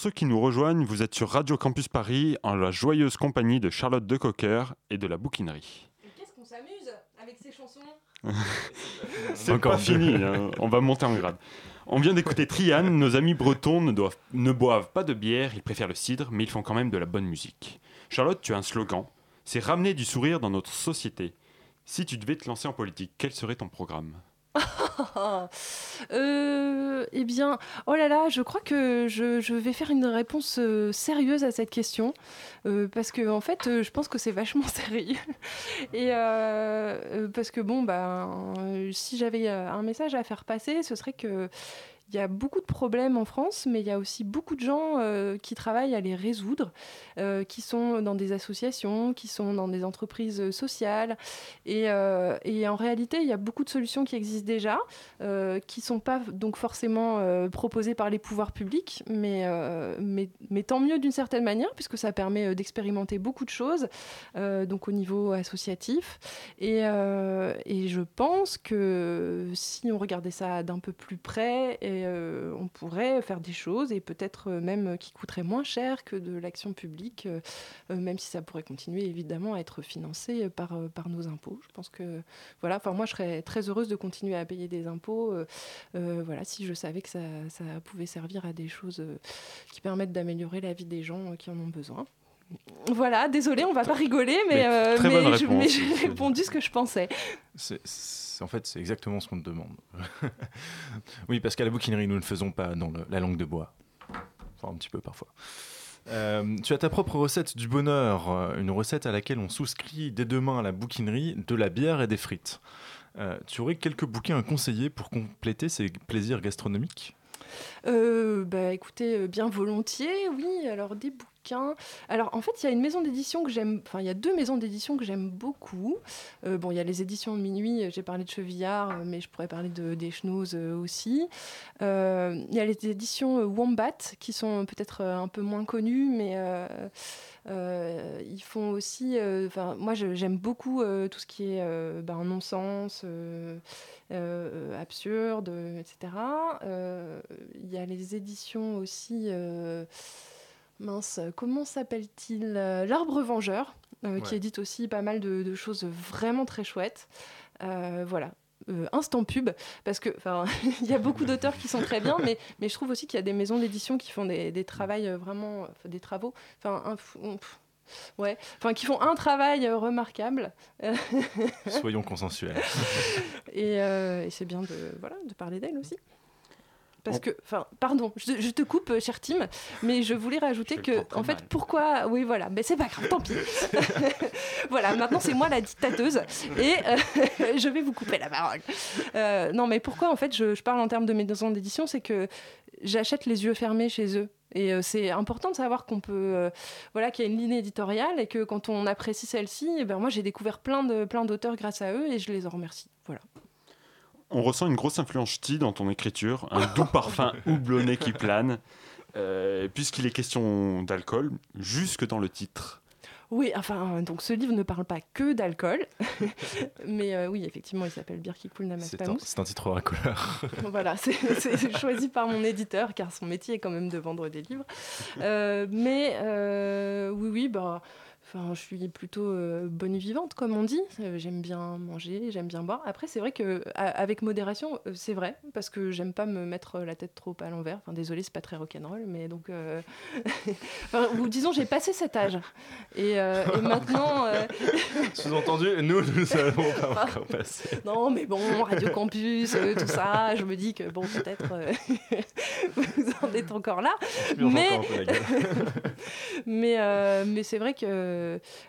Ceux qui nous rejoignent, vous êtes sur Radio Campus Paris en la joyeuse compagnie de Charlotte Decocker et de la bouquinerie. Qu'est-ce qu'on s'amuse avec ces chansons C'est Encore pas fini, hein, on va monter en grade. On vient d'écouter Trian, nos amis bretons ne, doivent, ne boivent pas de bière, ils préfèrent le cidre, mais ils font quand même de la bonne musique. Charlotte, tu as un slogan, c'est ramener du sourire dans notre société. Si tu devais te lancer en politique, quel serait ton programme? Euh, eh bien, oh là là, je crois que je, vais faire une réponse euh, sérieuse à cette question euh, parce que en fait, je pense que c'est vachement sérieux. Et parce que bon, bah, si j'avais un message à faire passer, ce serait que il y a beaucoup de problèmes en France, mais il y a aussi beaucoup de gens euh, qui travaillent à les résoudre, euh, qui sont dans des associations, qui sont dans des entreprises euh, sociales. Et, en réalité, il y a beaucoup de solutions qui existent déjà, qui ne sont pas donc forcément proposées par les pouvoirs publics, mais, tant mieux d'une certaine manière, puisque ça permet d'expérimenter beaucoup de choses, donc au niveau associatif. Et, je pense que si on regardait ça d'un peu plus près, euh, on pourrait faire des choses, et peut-être euh, même qui coûteraient moins cher que de l'action publique, euh, euh, même si ça pourrait continuer évidemment à être financé par, euh, nos impôts. Je pense que voilà, enfin moi je serais très heureuse de continuer à payer des impôts, euh, euh, voilà, si je savais que ça, pouvait servir à des choses euh, qui permettent d'améliorer la vie des gens euh, qui en ont besoin. Voilà, désolé, on va pas rigoler, mais, Mais euh, mais je- mais j'ai répondu ce que je pensais. En fait, c'est exactement ce qu'on te demande. oui, parce qu'à la bouquinerie, nous ne faisons pas dans le- la langue de bois. Enfin, un petit peu parfois. Euh, tu as ta propre recette du bonheur, euh, une recette à laquelle on souscrit dès demain à la bouquinerie de la bière et des frites. Euh, tu aurais quelques bouquins à conseiller pour compléter ces plaisirs gastronomiques? Euh, bah écoutez, bien volontiers, oui. Alors des bouquins. Alors en fait, il y a une maison d'édition que j'aime. Enfin, il y a deux maisons d'édition que j'aime beaucoup. Euh, bon, il y a les éditions de minuit. euh, J'ai parlé de Chevillard, euh, mais je pourrais parler de des Schnoz aussi. Il y a les éditions Wombat qui sont peut-être un peu moins connues, mais ils font aussi. moi, j'aime beaucoup tout ce qui est ben, non-sens. absurde, etc. Il y a les éditions aussi. Mince, comment s'appelle-t-il Euh, L'Arbre Vengeur, euh, qui Ouais. édite aussi pas mal de, de choses vraiment très chouettes. Euh, voilà. Euh, instant pub, parce que il y a beaucoup d'auteurs qui sont très bien, mais, mais je trouve aussi qu'il y a des maisons d'édition qui font des, des travails vraiment, des travaux, enfin, ouais, enfin, qui font un travail remarquable. Soyons consensuels. et, et c'est bien de, voilà, de parler d'elle aussi. Parce que, enfin, pardon, je, je te coupe, euh, cher Tim, mais je voulais rajouter Je que, en fait, mal. pourquoi, oui, voilà, mais c'est pas grave, tant pis. voilà, maintenant c'est moi la dictateuse et euh, je vais vous couper la parole. Euh, non, mais pourquoi, en fait, je, je parle en termes de maisons d'édition, c'est que j'achète les yeux fermés chez eux. Et c'est important de savoir qu'on peut, euh, voilà, qu'il y a une ligne éditoriale et que quand on apprécie celle-ci, eh ben moi j'ai découvert plein de plein d'auteurs grâce à eux et je les en remercie. Voilà. On ressent une grosse influence ch'ti dans ton écriture, un doux parfum houblonné qui plane, euh, puisqu'il est question d'alcool, jusque dans le titre. Oui, enfin, donc ce livre ne parle pas que d'alcool, mais euh, oui, effectivement, il s'appelle Bière qui coule C'est un, mousse. c'est un titre racoleur. Voilà, c'est c'est choisi par mon éditeur, car son métier est quand même de vendre des livres. Euh, mais euh, oui, oui, bah. Enfin, je suis plutôt euh, bonne vivante, comme on dit. Euh, j'aime bien manger, j'aime bien boire. Après, c'est vrai que avec modération, euh, c'est vrai, parce que j'aime pas me mettre la tête trop à l'envers. Enfin, désolé, c'est pas très rock'n'roll, mais donc, euh, enfin, ou disons, j'ai passé cet âge. Et, euh, et maintenant, Sous-entendu, nous, nous allons pas encore passer. non, mais bon, Radio Campus, tout ça, je me dis que bon, peut-être vous en êtes encore là. Mais- encore. Mais, mais c'est vrai que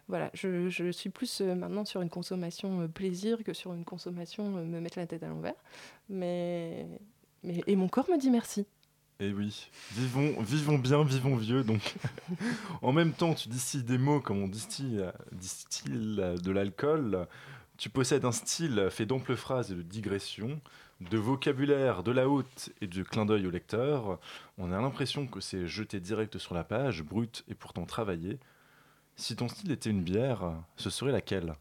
voilà, je, suis plus euh, maintenant sur une consommation euh, plaisir que sur une consommation euh, me mettre la tête à l'envers. Mais, mais, et mon corps me dit merci. Et Eh oui, vivons, vivons bien, vivons vieux. Donc, en même temps, tu distilles des mots comme on distille, distille de l'alcool. Tu possèdes un style fait d'amples phrases et de digressions, de vocabulaire de la haute et de clin d'œil au lecteur. On a l'impression que c'est jeté direct sur la page, brut et pourtant travaillé. Si ton style était une bière, ce serait laquelle?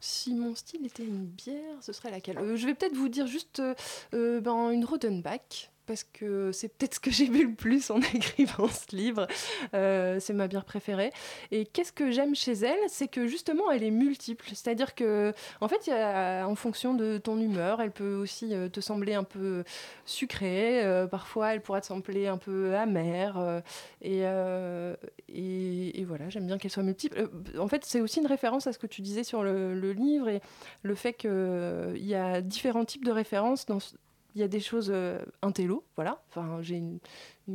Si mon style était une bière, ce serait laquelle? Euh, Je vais peut-être vous dire juste euh, euh, ben, une Rodenbach. Parce que c'est peut-être ce que j'ai vu le plus en écrivant ce livre. Euh, c'est ma bière préférée. Et qu'est-ce que j'aime chez elle? C'est que justement, elle est multiple. C'est-à-dire que, en fait, en fonction de ton humeur, elle peut aussi euh, te sembler un peu sucrée. euh, parfois, elle pourra te sembler un peu amère. et, voilà, j'aime bien qu'elle soit multiple. En fait, c'est aussi une référence à ce que tu disais sur le, le livre et le fait qu'il y a différents types de références. Dans, il y a des choses euh, intello, voilà. Enfin, j'ai une,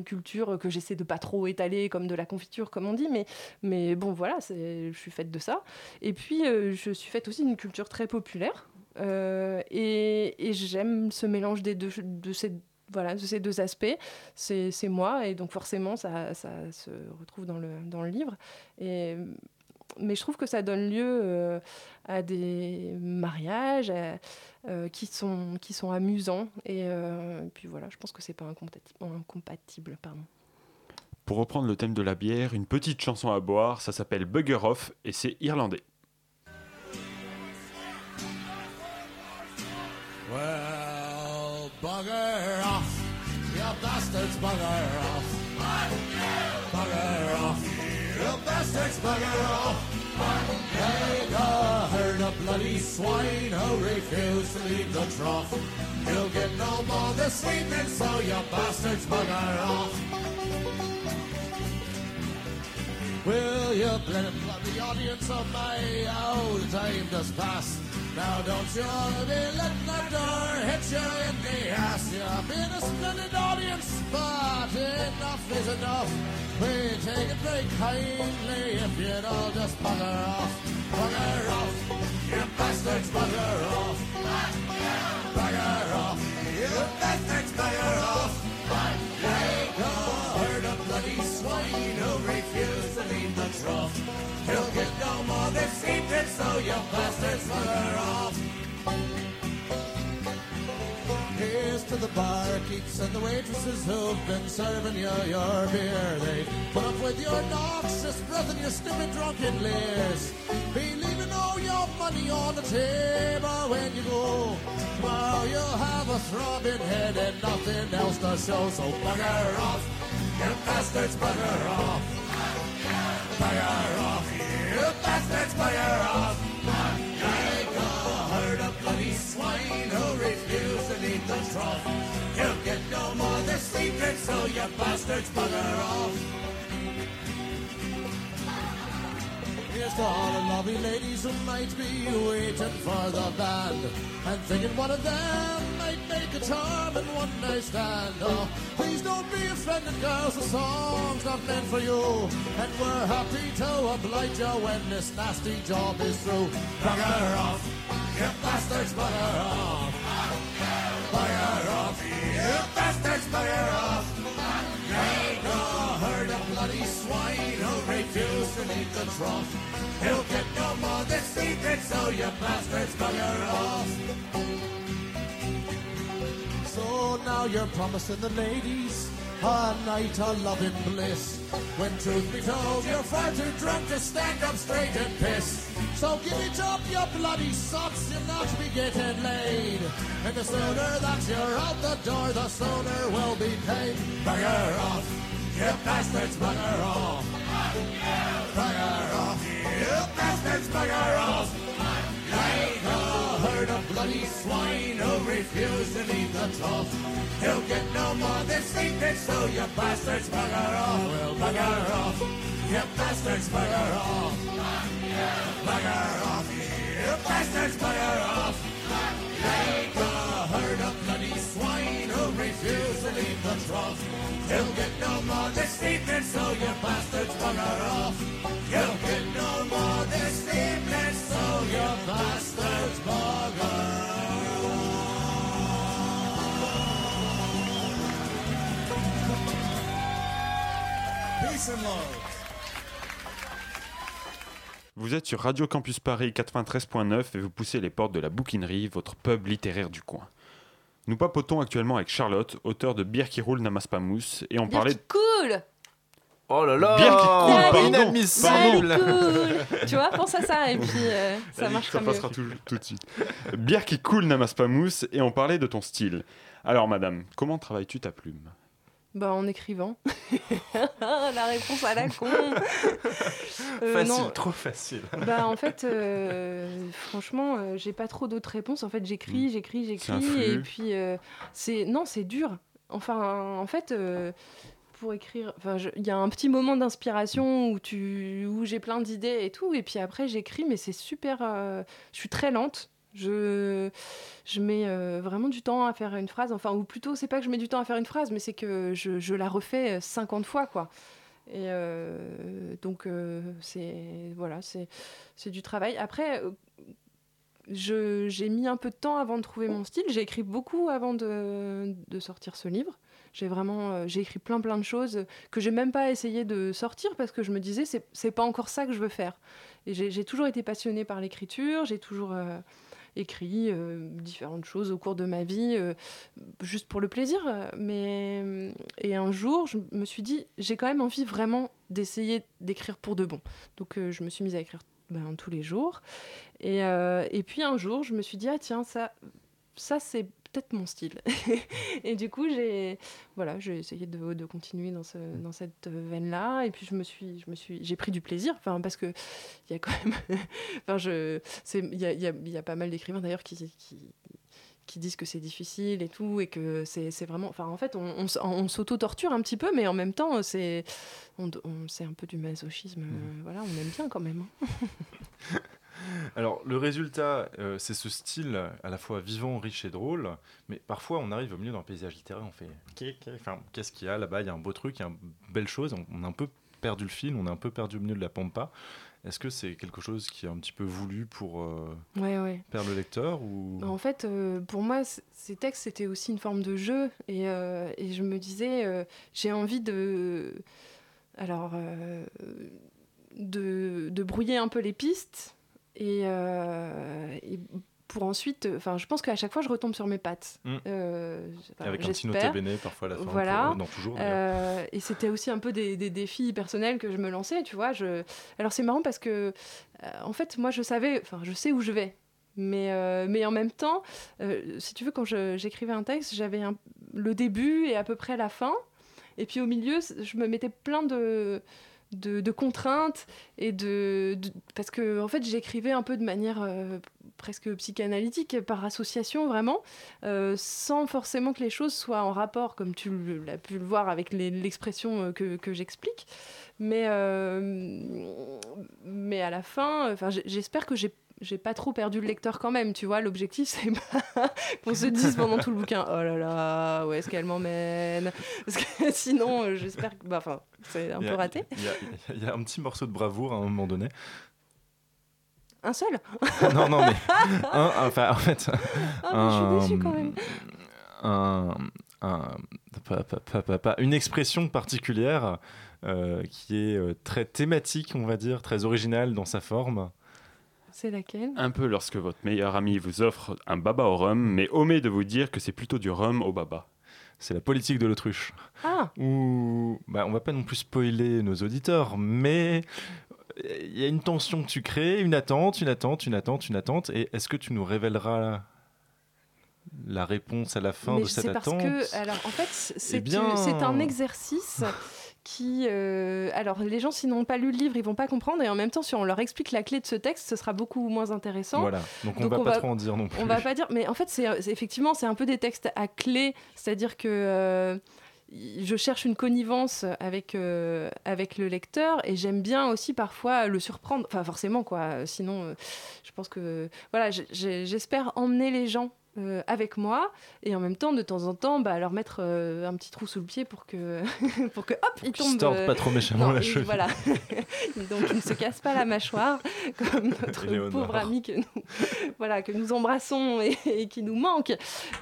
culture que j'essaie de pas trop étaler comme de la confiture, comme on dit, mais, mais bon, voilà, je suis faite de ça. Et puis, euh, je suis faite aussi d'une culture très populaire. Euh, et j'aime ce mélange des deux, de ces voilà, ces deux aspects, c'est moi, et donc forcément, ça, ça se retrouve dans le, dans le livre. Mais je trouve que ça donne lieu euh, à des mariages à- euh, qui, sont, qui sont amusants. Et, euh, et puis voilà, je pense que c'est pas incompatible. incompatible pardon. Pour reprendre le thème de la bière, une petite chanson à boire, ça s'appelle Bugger Off et c'est irlandais. Well, bugger off, you bastards, bugger off. Bugger off, you bastards, bugger off. Bloody swine who refuse to leave the trough. You'll get no more this evening, so you bastards, bugger off. Will you flood the audience of my old time does pass? Now don't you be letting the door hit you in the ass. You've been a splendid audience, but enough is enough. We take it very kindly if you'd all just bugger off. Bugger off, you bastards, bugger barkeeps and the waitresses who've been serving you your beer. They put up with your noxious breath and your stupid drunken leers. Be leaving all your money on the table when you go. Tomorrow you'll have a throbbing head and nothing else to show. So bugger off, you bastards, bugger off. Bugger off, you bastards, bugger off. So you bastards bugger off. Here's to all the lovely ladies who might be waiting for the band and thinking one of them might make a charming one night stand. Oh, please don't be offended, girls. The song's not meant for you, and we're happy to oblige you when this nasty job is through. Bugger off, you bastards, bugger off. Bugger off, you bastards, bugger off. Swine who oh, refuse to leave the trough. He'll get no more this evening, so you bastards bugger off. So now you're promising the ladies a night of loving bliss. When truth be told, you're far too drunk to stand up straight and piss. So give it up, you bloody sots, you'll not be getting laid. And the sooner that you're out the door, the sooner we'll be paid. Bugger off, you bastards, bugger off. Bugger off, you bastards, bugger off. Like a herd of bloody swine who refuse to leave the trough. He'll get no more this evening, so you bastards bugger off. Well, bugger off, you bastards bugger off. Bugger off, you bastards bugger off. Vous êtes sur Radio Campus Paris 93.9 et vous poussez les portes de la bouquinerie, votre pub littéraire du coin. Nous papotons actuellement avec Charlotte, auteur de Bière qui roule n'amasse pas mousse, et on Bien parlait qui cool Oh là là Bière qui coule, Salut, pardon, inadmissible. pardon. Cool. tu vois, pense à ça et puis euh, ça Vas-y, marchera ça mieux. passera tout, tout de suite. Bière qui coule n'amasse pas mousse, et on parlait de ton style. Alors madame, comment travailles-tu ta plume? Bah en écrivant. la réponse à la con. Euh, Facile, non, trop facile. Bah en fait, euh, franchement, euh, j'ai pas trop d'autres réponses. En fait, j'écris, j'écris, C'est un j'écris, et puis c'est non, c'est dur. Enfin, en fait, pour écrire, enfin, il y a un petit moment d'inspiration où tu, où j'ai plein d'idées et tout, et puis après j'écris, mais c'est super. je suis très lente. Je, je mets euh, vraiment du temps à faire une phrase. Enfin, ou plutôt, c'est pas que je mets du temps à faire une phrase, mais c'est que je, je la refais euh, 50 fois, quoi. Et euh, donc, euh, c'est voilà, c'est du travail. Après, euh, j'ai mis un peu de temps avant de trouver mon style. J'ai écrit beaucoup avant de, de sortir ce livre. J'ai vraiment, euh, j'ai écrit plein plein de choses que j'ai même pas essayé de sortir parce que je me disais c'est pas encore ça que je veux faire. Et j'ai toujours été passionnée par l'écriture. J'ai toujours euh, écrit euh, différentes choses au cours de ma vie, euh, juste pour le plaisir. Mais et un jour, je me suis dit, j'ai quand même envie vraiment d'essayer d'écrire pour de bon. Donc euh, je me suis mise à écrire ben, tous les jours. Et, et puis un jour, je me suis dit, ah tiens, ça, ça c'est peut-être mon style. et du coup, j'ai voilà, j'ai essayé de, de continuer dans, ce, dans cette veine-là. Et puis je me suis, je me suis, j'ai pris du plaisir, enfin parce que il y a quand même, enfin je, c'est, il y a, y a- y a pas mal d'écrivains d'ailleurs qui, qui qui disent que c'est difficile et tout et que c'est, c'est vraiment enfin en fait on, on, s'auto-torture un petit peu mais en même temps c'est on, on- c'est un peu du masochisme euh, voilà on aime bien quand même hein. Alors, le résultat, euh, c'est ce style à la fois vivant, riche et drôle, mais parfois on arrive au milieu d'un paysage littéraire, on fait enfin, qu'est-ce qu'il y a là-bas? Il y a un beau truc, il y a une belle chose, on, on a un peu perdu le fil, on est un peu perdu au milieu de la pampa. Est-ce que c'est quelque chose qui est un petit peu voulu pour euh, Ouais, ouais. perdre le lecteur ou... En fait, euh, pour moi, ces textes, c'était aussi une forme de jeu. Et, et je me disais, j'ai envie de. Alors. de, de brouiller un peu les pistes. Et, euh, et pour ensuite. Enfin, je pense qu'à chaque fois, je retombe sur mes pattes. Mm. Euh, enfin, Avec un petit bene parfois à la fin. Voilà. pour- non, toujours. Euh, et c'était aussi un peu des, des défis personnels que je me lançais, tu vois. Je... Alors c'est marrant parce que, euh, en fait, moi je savais, enfin je sais où je vais. Mais, euh, mais en même temps, euh, si tu veux, quand j'écrivais un texte, j'avais un- le début et à peu près la fin. Et puis au milieu, je me mettais plein de, de, de contraintes. Et de, parce que, en fait, j'écrivais un peu de manière euh, presque psychanalytique, par association vraiment, euh, sans forcément que les choses soient en rapport, comme tu l'as pu le voir avec l'expression euh, que, que j'explique. Mais, mais à la fin, enfin, j'espère que j'ai j'ai pas trop perdu le lecteur quand même, tu vois. L'objectif, c'est pas qu'on se dise pendant tout le bouquin, oh là là, où est-ce qu'elle m'emmène? Parce que sinon, euh, j'espère que. bah, Enfin, c'est un peu raté. Il y, a- il y a un petit morceau de bravoure à un moment donné. Un seul? Non, non, mais. un- enfin, en fait. Ah, mais je suis déçue quand même. un- un- pas- pas- pas- pas- pas- une expression particulière euh, qui est euh, très thématique, on va dire, très originale dans sa forme. C'est laquelle? Un peu lorsque votre meilleur ami vous offre un baba au rhum, mais omet de vous dire que c'est plutôt du rhum au baba. C'est la politique de l'autruche. Ah Ou, bah, on va pas non plus spoiler nos auditeurs, mais il y a une tension que tu crées, une attente, une attente, une attente, une attente. Et est-ce que tu nous révéleras la réponse à la fin Mais de cette c'est parce attente? que, alors, en fait, c'est Eh bien- c'est un exercice qui, euh, alors, les gens s'ils n'ont pas lu le livre, ils vont pas comprendre, et en même temps, si on leur explique la clé de ce texte, ce sera beaucoup moins intéressant. Voilà, donc on va pas trop en dire non plus. On va pas dire, mais en fait, c'est c'est- effectivement, c'est un peu des textes à clé, c'est-à-dire que euh, je cherche une connivence avec, euh, avec le lecteur et j'aime bien aussi parfois le surprendre. Enfin, forcément, quoi. Sinon, euh, je pense que. Voilà, j'espère emmener les gens. Euh, avec moi et en même temps de temps en temps bah, leur mettre euh, un petit trou sous le pied pour que pour que hop ils tombent se tordent pas trop méchamment non, la cheville. voilà. Donc ils ne se cassent pas la mâchoire comme notre pauvre ami que nous voilà que nous embrassons et, et qui nous manque.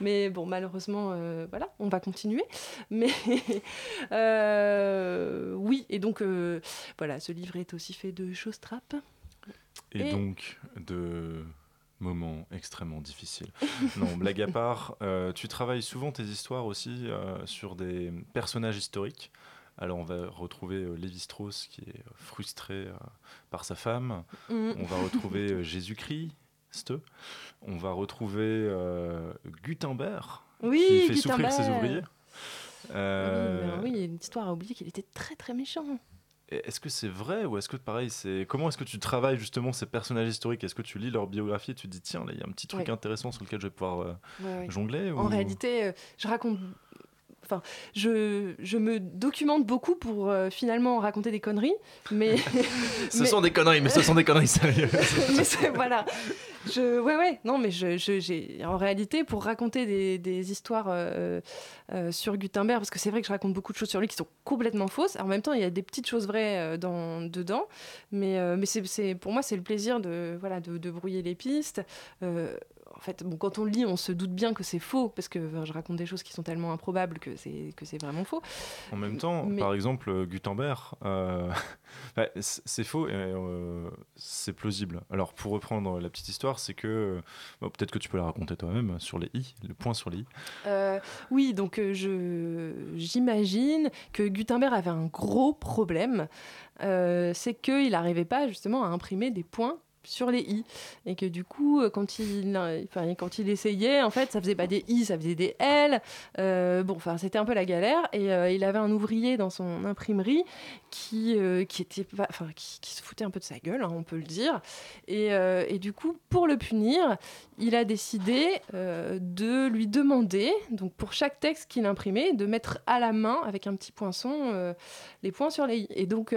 Mais bon malheureusement euh, voilà on va continuer. Mais euh, oui et donc euh, voilà ce livre est aussi fait de choses trappes. Et, Et- donc de moments extrêmement difficiles. non, blague à part, euh, tu travailles souvent tes histoires aussi euh, sur des personnages historiques. Alors on va retrouver euh, Lévi-Strauss qui est frustré par sa femme. Mhm. On va retrouver Jésus-Christ. On va retrouver Gutenberg Oui, qui fait souffrir ses Gutenberg. ouvriers. oui, Euh, mais oui, il y a une histoire à oublier qu'il était très très méchant Est-ce que c'est vrai ou est-ce que pareil c'est comment est-ce que tu travailles justement ces personnages historiques? Est-ce que tu lis leur biographie et tu te dis tiens là il y a un petit truc Ouais. intéressant sur lequel je vais pouvoir euh, Ouais, ouais. jongler En ou- réalité, euh, je raconte. Enfin, je, je me documente beaucoup pour euh, finalement raconter des conneries, mais. Ce mais- sont des conneries mais ce sont des conneries sérieuses. mais voilà. Je, ouais, ouais, non, mais je, je- j'ai, en réalité, pour raconter des, des histoires euh, euh, sur Gutenberg, parce que c'est vrai que je raconte beaucoup de choses sur lui qui sont complètement fausses. En même temps, il y a des petites choses vraies dans, dedans, mais, mais c'est, c'est- pour moi, c'est le plaisir de, voilà, de, de brouiller les pistes. En fait, bon, quand on le lit, on se doute bien que c'est faux, parce que je raconte des choses qui sont tellement improbables que c'est, que c'est vraiment faux. En même temps, Mais- par exemple, Gutenberg, euh, bah, c'est faux et euh, c'est plausible. Alors, pour reprendre la petite histoire, c'est que bon, peut-être que tu peux la raconter toi-même sur les i, le point sur les i. Euh, oui, donc je j'imagine que Gutenberg avait un gros problème, c'est qu'il n'arrivait pas justement à imprimer des points sur les i. Et que du coup euh, quand il enfin quand il essayait en fait ça faisait pas des i ça faisait des l. Euh, bon enfin c'était un peu la galère. Et euh, il avait un ouvrier dans son imprimerie qui qui était enfin qui, se foutait un peu de sa gueule hein, on peut le dire. Et, et du coup pour le punir il a décidé de lui demander, donc pour chaque texte qu'il imprimait, de mettre à la main, avec un petit poinçon, les points sur les i. Et donc,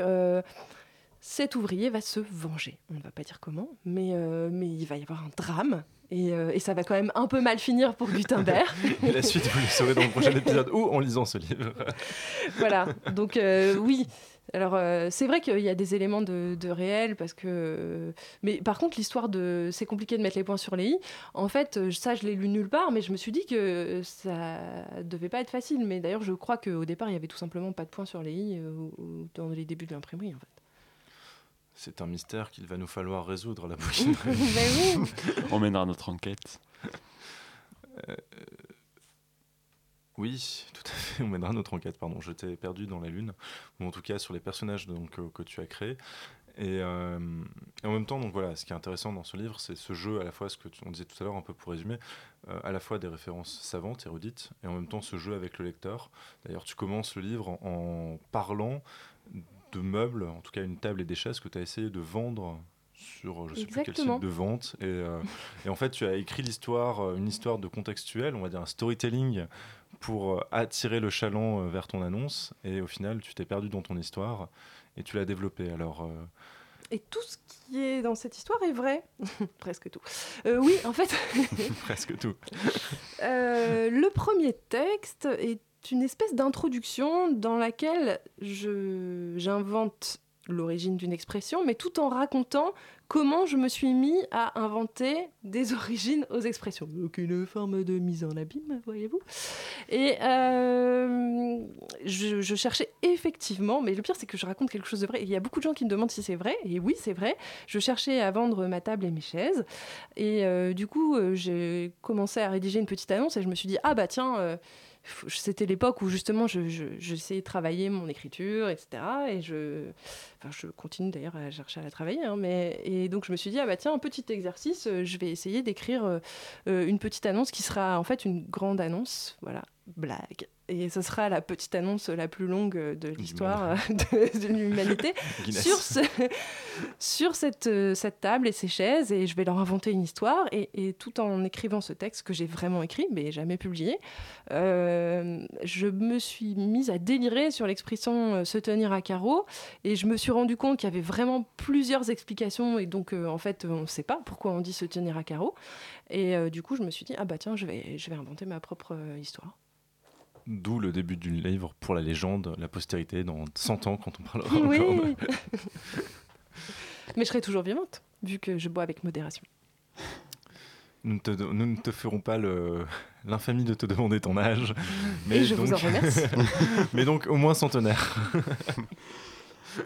cet ouvrier va se venger. On ne va pas dire comment, mais, euh, mais il va y avoir un drame. Et, euh, et ça va quand même un peu mal finir pour Gutenberg. Et la suite, vous le saurez dans le prochain épisode ou en lisant ce livre. voilà, donc euh, oui. Alors c'est vrai qu'il y a des éléments de, de réel parce que... Mais par contre l'histoire de... C'est compliqué de mettre les points sur les i. En fait, ça je l'ai lu nulle part, mais je me suis dit que ça devait pas être facile. Mais d'ailleurs je crois qu'au départ il y avait tout simplement pas de points sur les i dans les débuts de l'imprimerie en fait. C'est un mystère qu'il va nous falloir résoudre, la oui. On mènera notre enquête. Euh, Oui, tout à fait. On mènera notre enquête. Pardon, je t'ai perdu dans la lune, ou en tout cas sur les personnages donc, euh, que tu as créés. Et, euh, et en même temps, donc voilà, ce qui est intéressant dans ce livre, c'est ce jeu à la fois, ce que tu, on disait tout à l'heure, un peu pour résumer, euh, à la fois des références savantes, érudites, et en même temps ce jeu avec le lecteur. D'ailleurs, tu commences le livre en, en parlant de meubles, en tout cas une table et des chaises que tu as essayé de vendre sur je sais plus quel site de vente. Et, euh, et en fait tu as écrit l'histoire euh, une histoire de contextuel on va dire un storytelling pour euh, attirer le chaland vers ton annonce. Et au final tu t'es perdu dans ton histoire et tu l'as développée alors euh, Et tout ce qui est dans cette histoire est vrai. Presque tout. Euh, oui, en fait, presque tout. Le premier texte est une espèce d'introduction dans laquelle j'invente l'origine d'une expression, mais tout en racontant comment je me suis mis à inventer des origines aux expressions. Donc une forme de mise en abîme, voyez-vous. Et euh, je, cherchais effectivement, mais le pire c'est que je raconte quelque chose de vrai. Il y a beaucoup de gens qui me demandent si c'est vrai, et oui c'est vrai. Je cherchais à vendre ma table et mes chaises, et euh, du coup euh, j'ai commencé à rédiger une petite annonce et je me suis dit ah bah tiens. C'était l'époque où justement je- je- j'essayais de travailler mon écriture, etc. Et je, enfin, je continue d'ailleurs à chercher à la travailler. hein, mais, et donc je me suis dit, ah bah tiens, un petit exercice, euh, je vais essayer d'écrire euh, euh, une petite annonce qui sera en fait une grande annonce. Voilà, blague. Et ce sera la petite annonce la plus longue de l'histoire de, de l'humanité sur, ce- sur cette, cette table et ces chaises. Et je vais leur inventer une histoire. Et, et tout en écrivant ce texte que j'ai vraiment écrit, mais jamais publié, euh, je me suis mise à délirer sur l'expression se tenir à carreau. Et je me suis rendu compte qu'il y avait vraiment plusieurs explications. Et donc, euh, en fait, on ne sait pas pourquoi on dit se tenir à carreau. Et euh, du coup, je me suis dit, ah bah tiens, je vais, je vais inventer ma propre euh, histoire. d'où le début du livre pour la légende la postérité dans 100 ans quand on parlera Oui. Mais je serai toujours vivante, vu que je bois avec modération. Nous ne, te, nous ne te ferons pas le- l'infamie de te demander ton âge. Et je vous en remercie. mais donc au moins centenaire.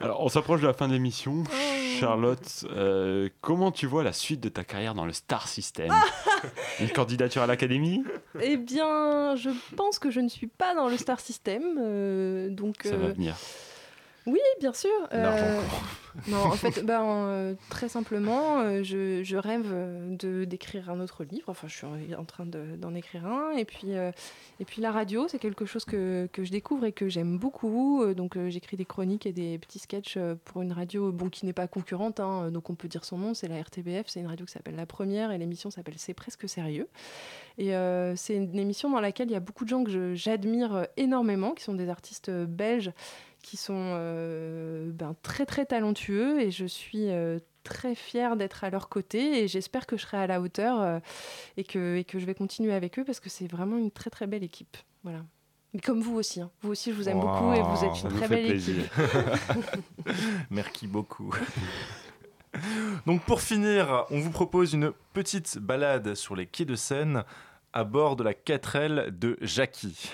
Alors, on s'approche de la fin de l'émission. Oh. Charlotte, euh, comment tu vois la suite de ta carrière dans le Star System Une candidature à l'Académie Eh bien, je pense que je ne suis pas dans le Star System, euh, donc. Ça va euh, venir. Oui, bien sûr. Euh. Non, en fait, ben, euh, très simplement, euh, je, je rêve de d'écrire un autre livre. Enfin, je suis en- train de- d'en écrire un. Et puis, et puis la radio, c'est quelque chose que, que je découvre et que j'aime beaucoup. Donc, j'écris des chroniques et des petits sketchs pour une radio, bon, qui n'est pas concurrente. hein, donc, on peut dire son nom. C'est la RTBF. C'est une radio qui s'appelle La Première et l'émission s'appelle C'est presque sérieux. Et c'est une émission dans laquelle il y a beaucoup de gens que j'admire énormément, qui sont des artistes belges qui sont euh, ben, très très talentueux et je suis euh, très fière d'être à leur côté et j'espère que je serai à la hauteur euh, et, que, et que je vais continuer avec eux parce que c'est vraiment une très très belle équipe. Voilà. Mais comme vous aussi, hein. vous aussi je vous aime beaucoup et vous êtes ça une très fait belle plaisir. équipe. Merci beaucoup. Donc pour finir, on vous propose une petite balade sur les quais de Seine à bord de la 4L de Jackie,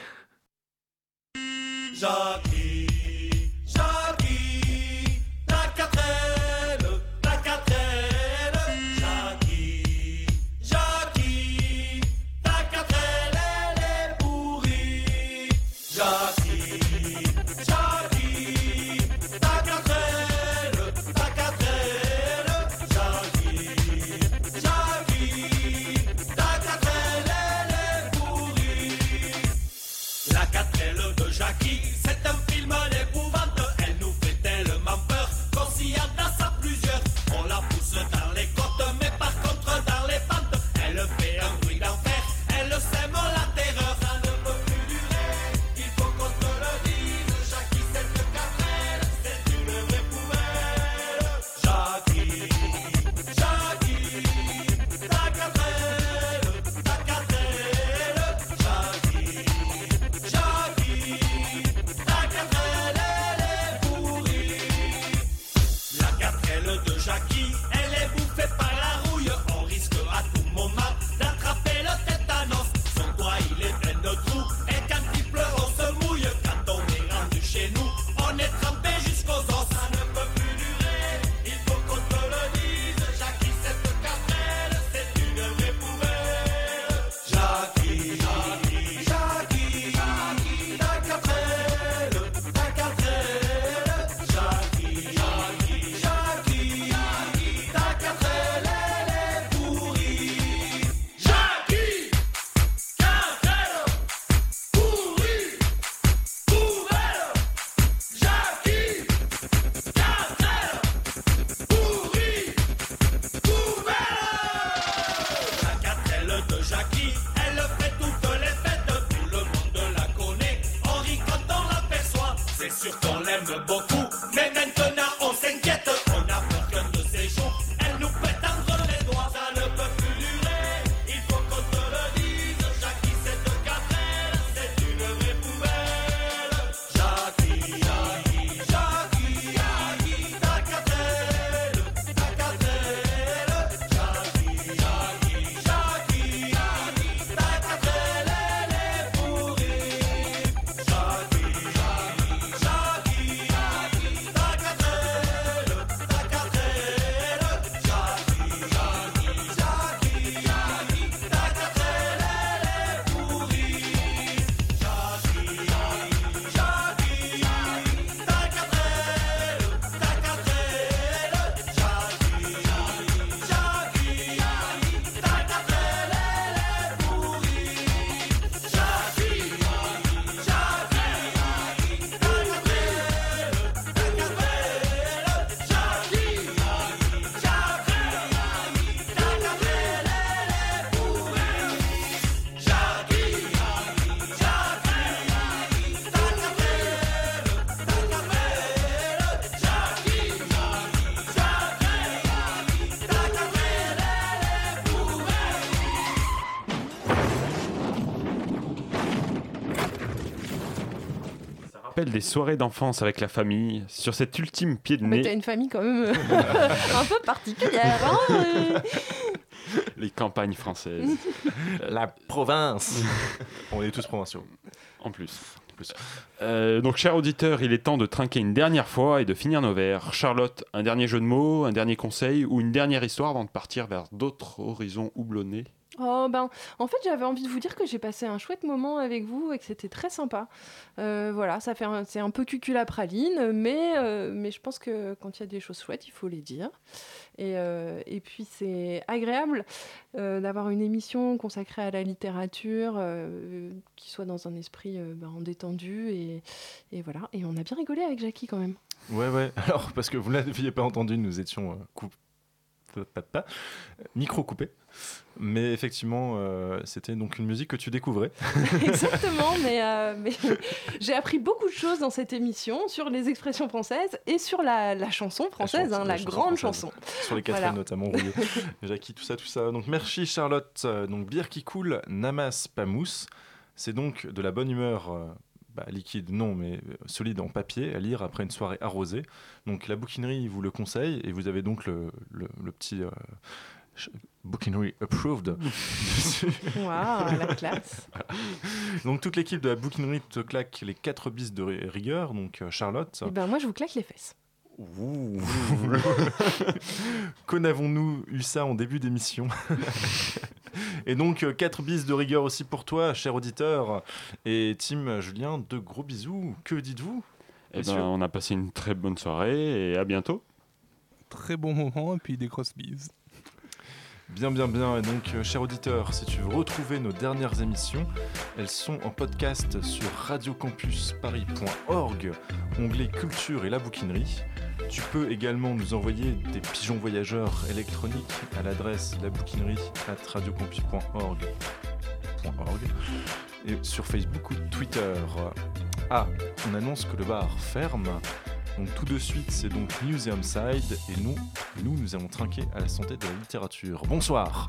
rappelle des soirées d'enfance avec la famille, sur cet ultime pied de Mais t'as nez, une famille quand même euh, un peu particulière. hein, euh. les campagnes françaises. La province On est tous provinciaux. En plus. en plus. Euh, donc, cher auditeur, il est temps de trinquer une dernière fois et de finir nos verres. Charlotte, un dernier jeu de mots, un dernier conseil ou une dernière histoire avant de partir vers d'autres horizons houblonnés? Oh ben, en fait, j'avais envie de vous dire que j'ai passé un chouette moment avec vous et que c'était très sympa. Euh, voilà, ça fait c'est un peu cucul à praline, mais, euh, mais je pense que quand il y a des choses chouettes, il faut les dire. Et, euh, et puis c'est agréable d'avoir une émission consacrée à la littérature, qui soit dans un esprit ben, détendu et, et voilà. Et on a bien rigolé avec Jackie quand même. Ouais, ouais. Alors, parce que vous ne l'aviez pas entendu, nous étions coup- micro coupé. Mais effectivement, euh, c'était donc une musique que tu découvrais. Exactement, mais, euh, mais j'ai appris beaucoup de choses dans cette émission sur les expressions françaises et sur la, la chanson française, chanson- hein, la la, chanson grande française. chanson. Sur les Voilà. notamment, rouillé. Jackie, tout ça, tout ça. Donc merci Charlotte. Euh, Donc bière qui coule, namas pas mousse. C'est donc de la bonne humeur. euh, bah, liquide, non, mais solide en papier à lire après une soirée arrosée. Donc la bouquinerie vous le conseille et vous avez donc le, le- le petit euh, bouquinerie approved. Waouh, la classe. Donc toute l'équipe de la bouquinerie te claque les 4 bis de ri- rigueur. Donc euh, Charlotte. Et ben moi, je vous claque les fesses. Ouh. Qu'en avons-nous eu ça en début d'émission? Et donc 4 bis de rigueur aussi pour toi, cher auditeur. Et Tim, Julien, de gros bisous. Que dites-vous? Eh ben, on a passé une très bonne soirée et à bientôt. Très bon moment et puis des grosses bises. Bien, bien, bien. Et donc, euh, cher auditeur, si tu veux retrouver nos dernières émissions, elles sont en podcast sur radiocampusparis.org, onglet culture et la bouquinerie. Tu peux également nous envoyer des pigeons voyageurs électroniques à l'adresse labouquinerie@radiocampus.org. .org, et sur Facebook ou Twitter. Ah, on annonce que le bar ferme. Donc tout de suite, c'est donc Museum Side et nous, nous, nous allons trinquer à la santé de la littérature. Bonsoir.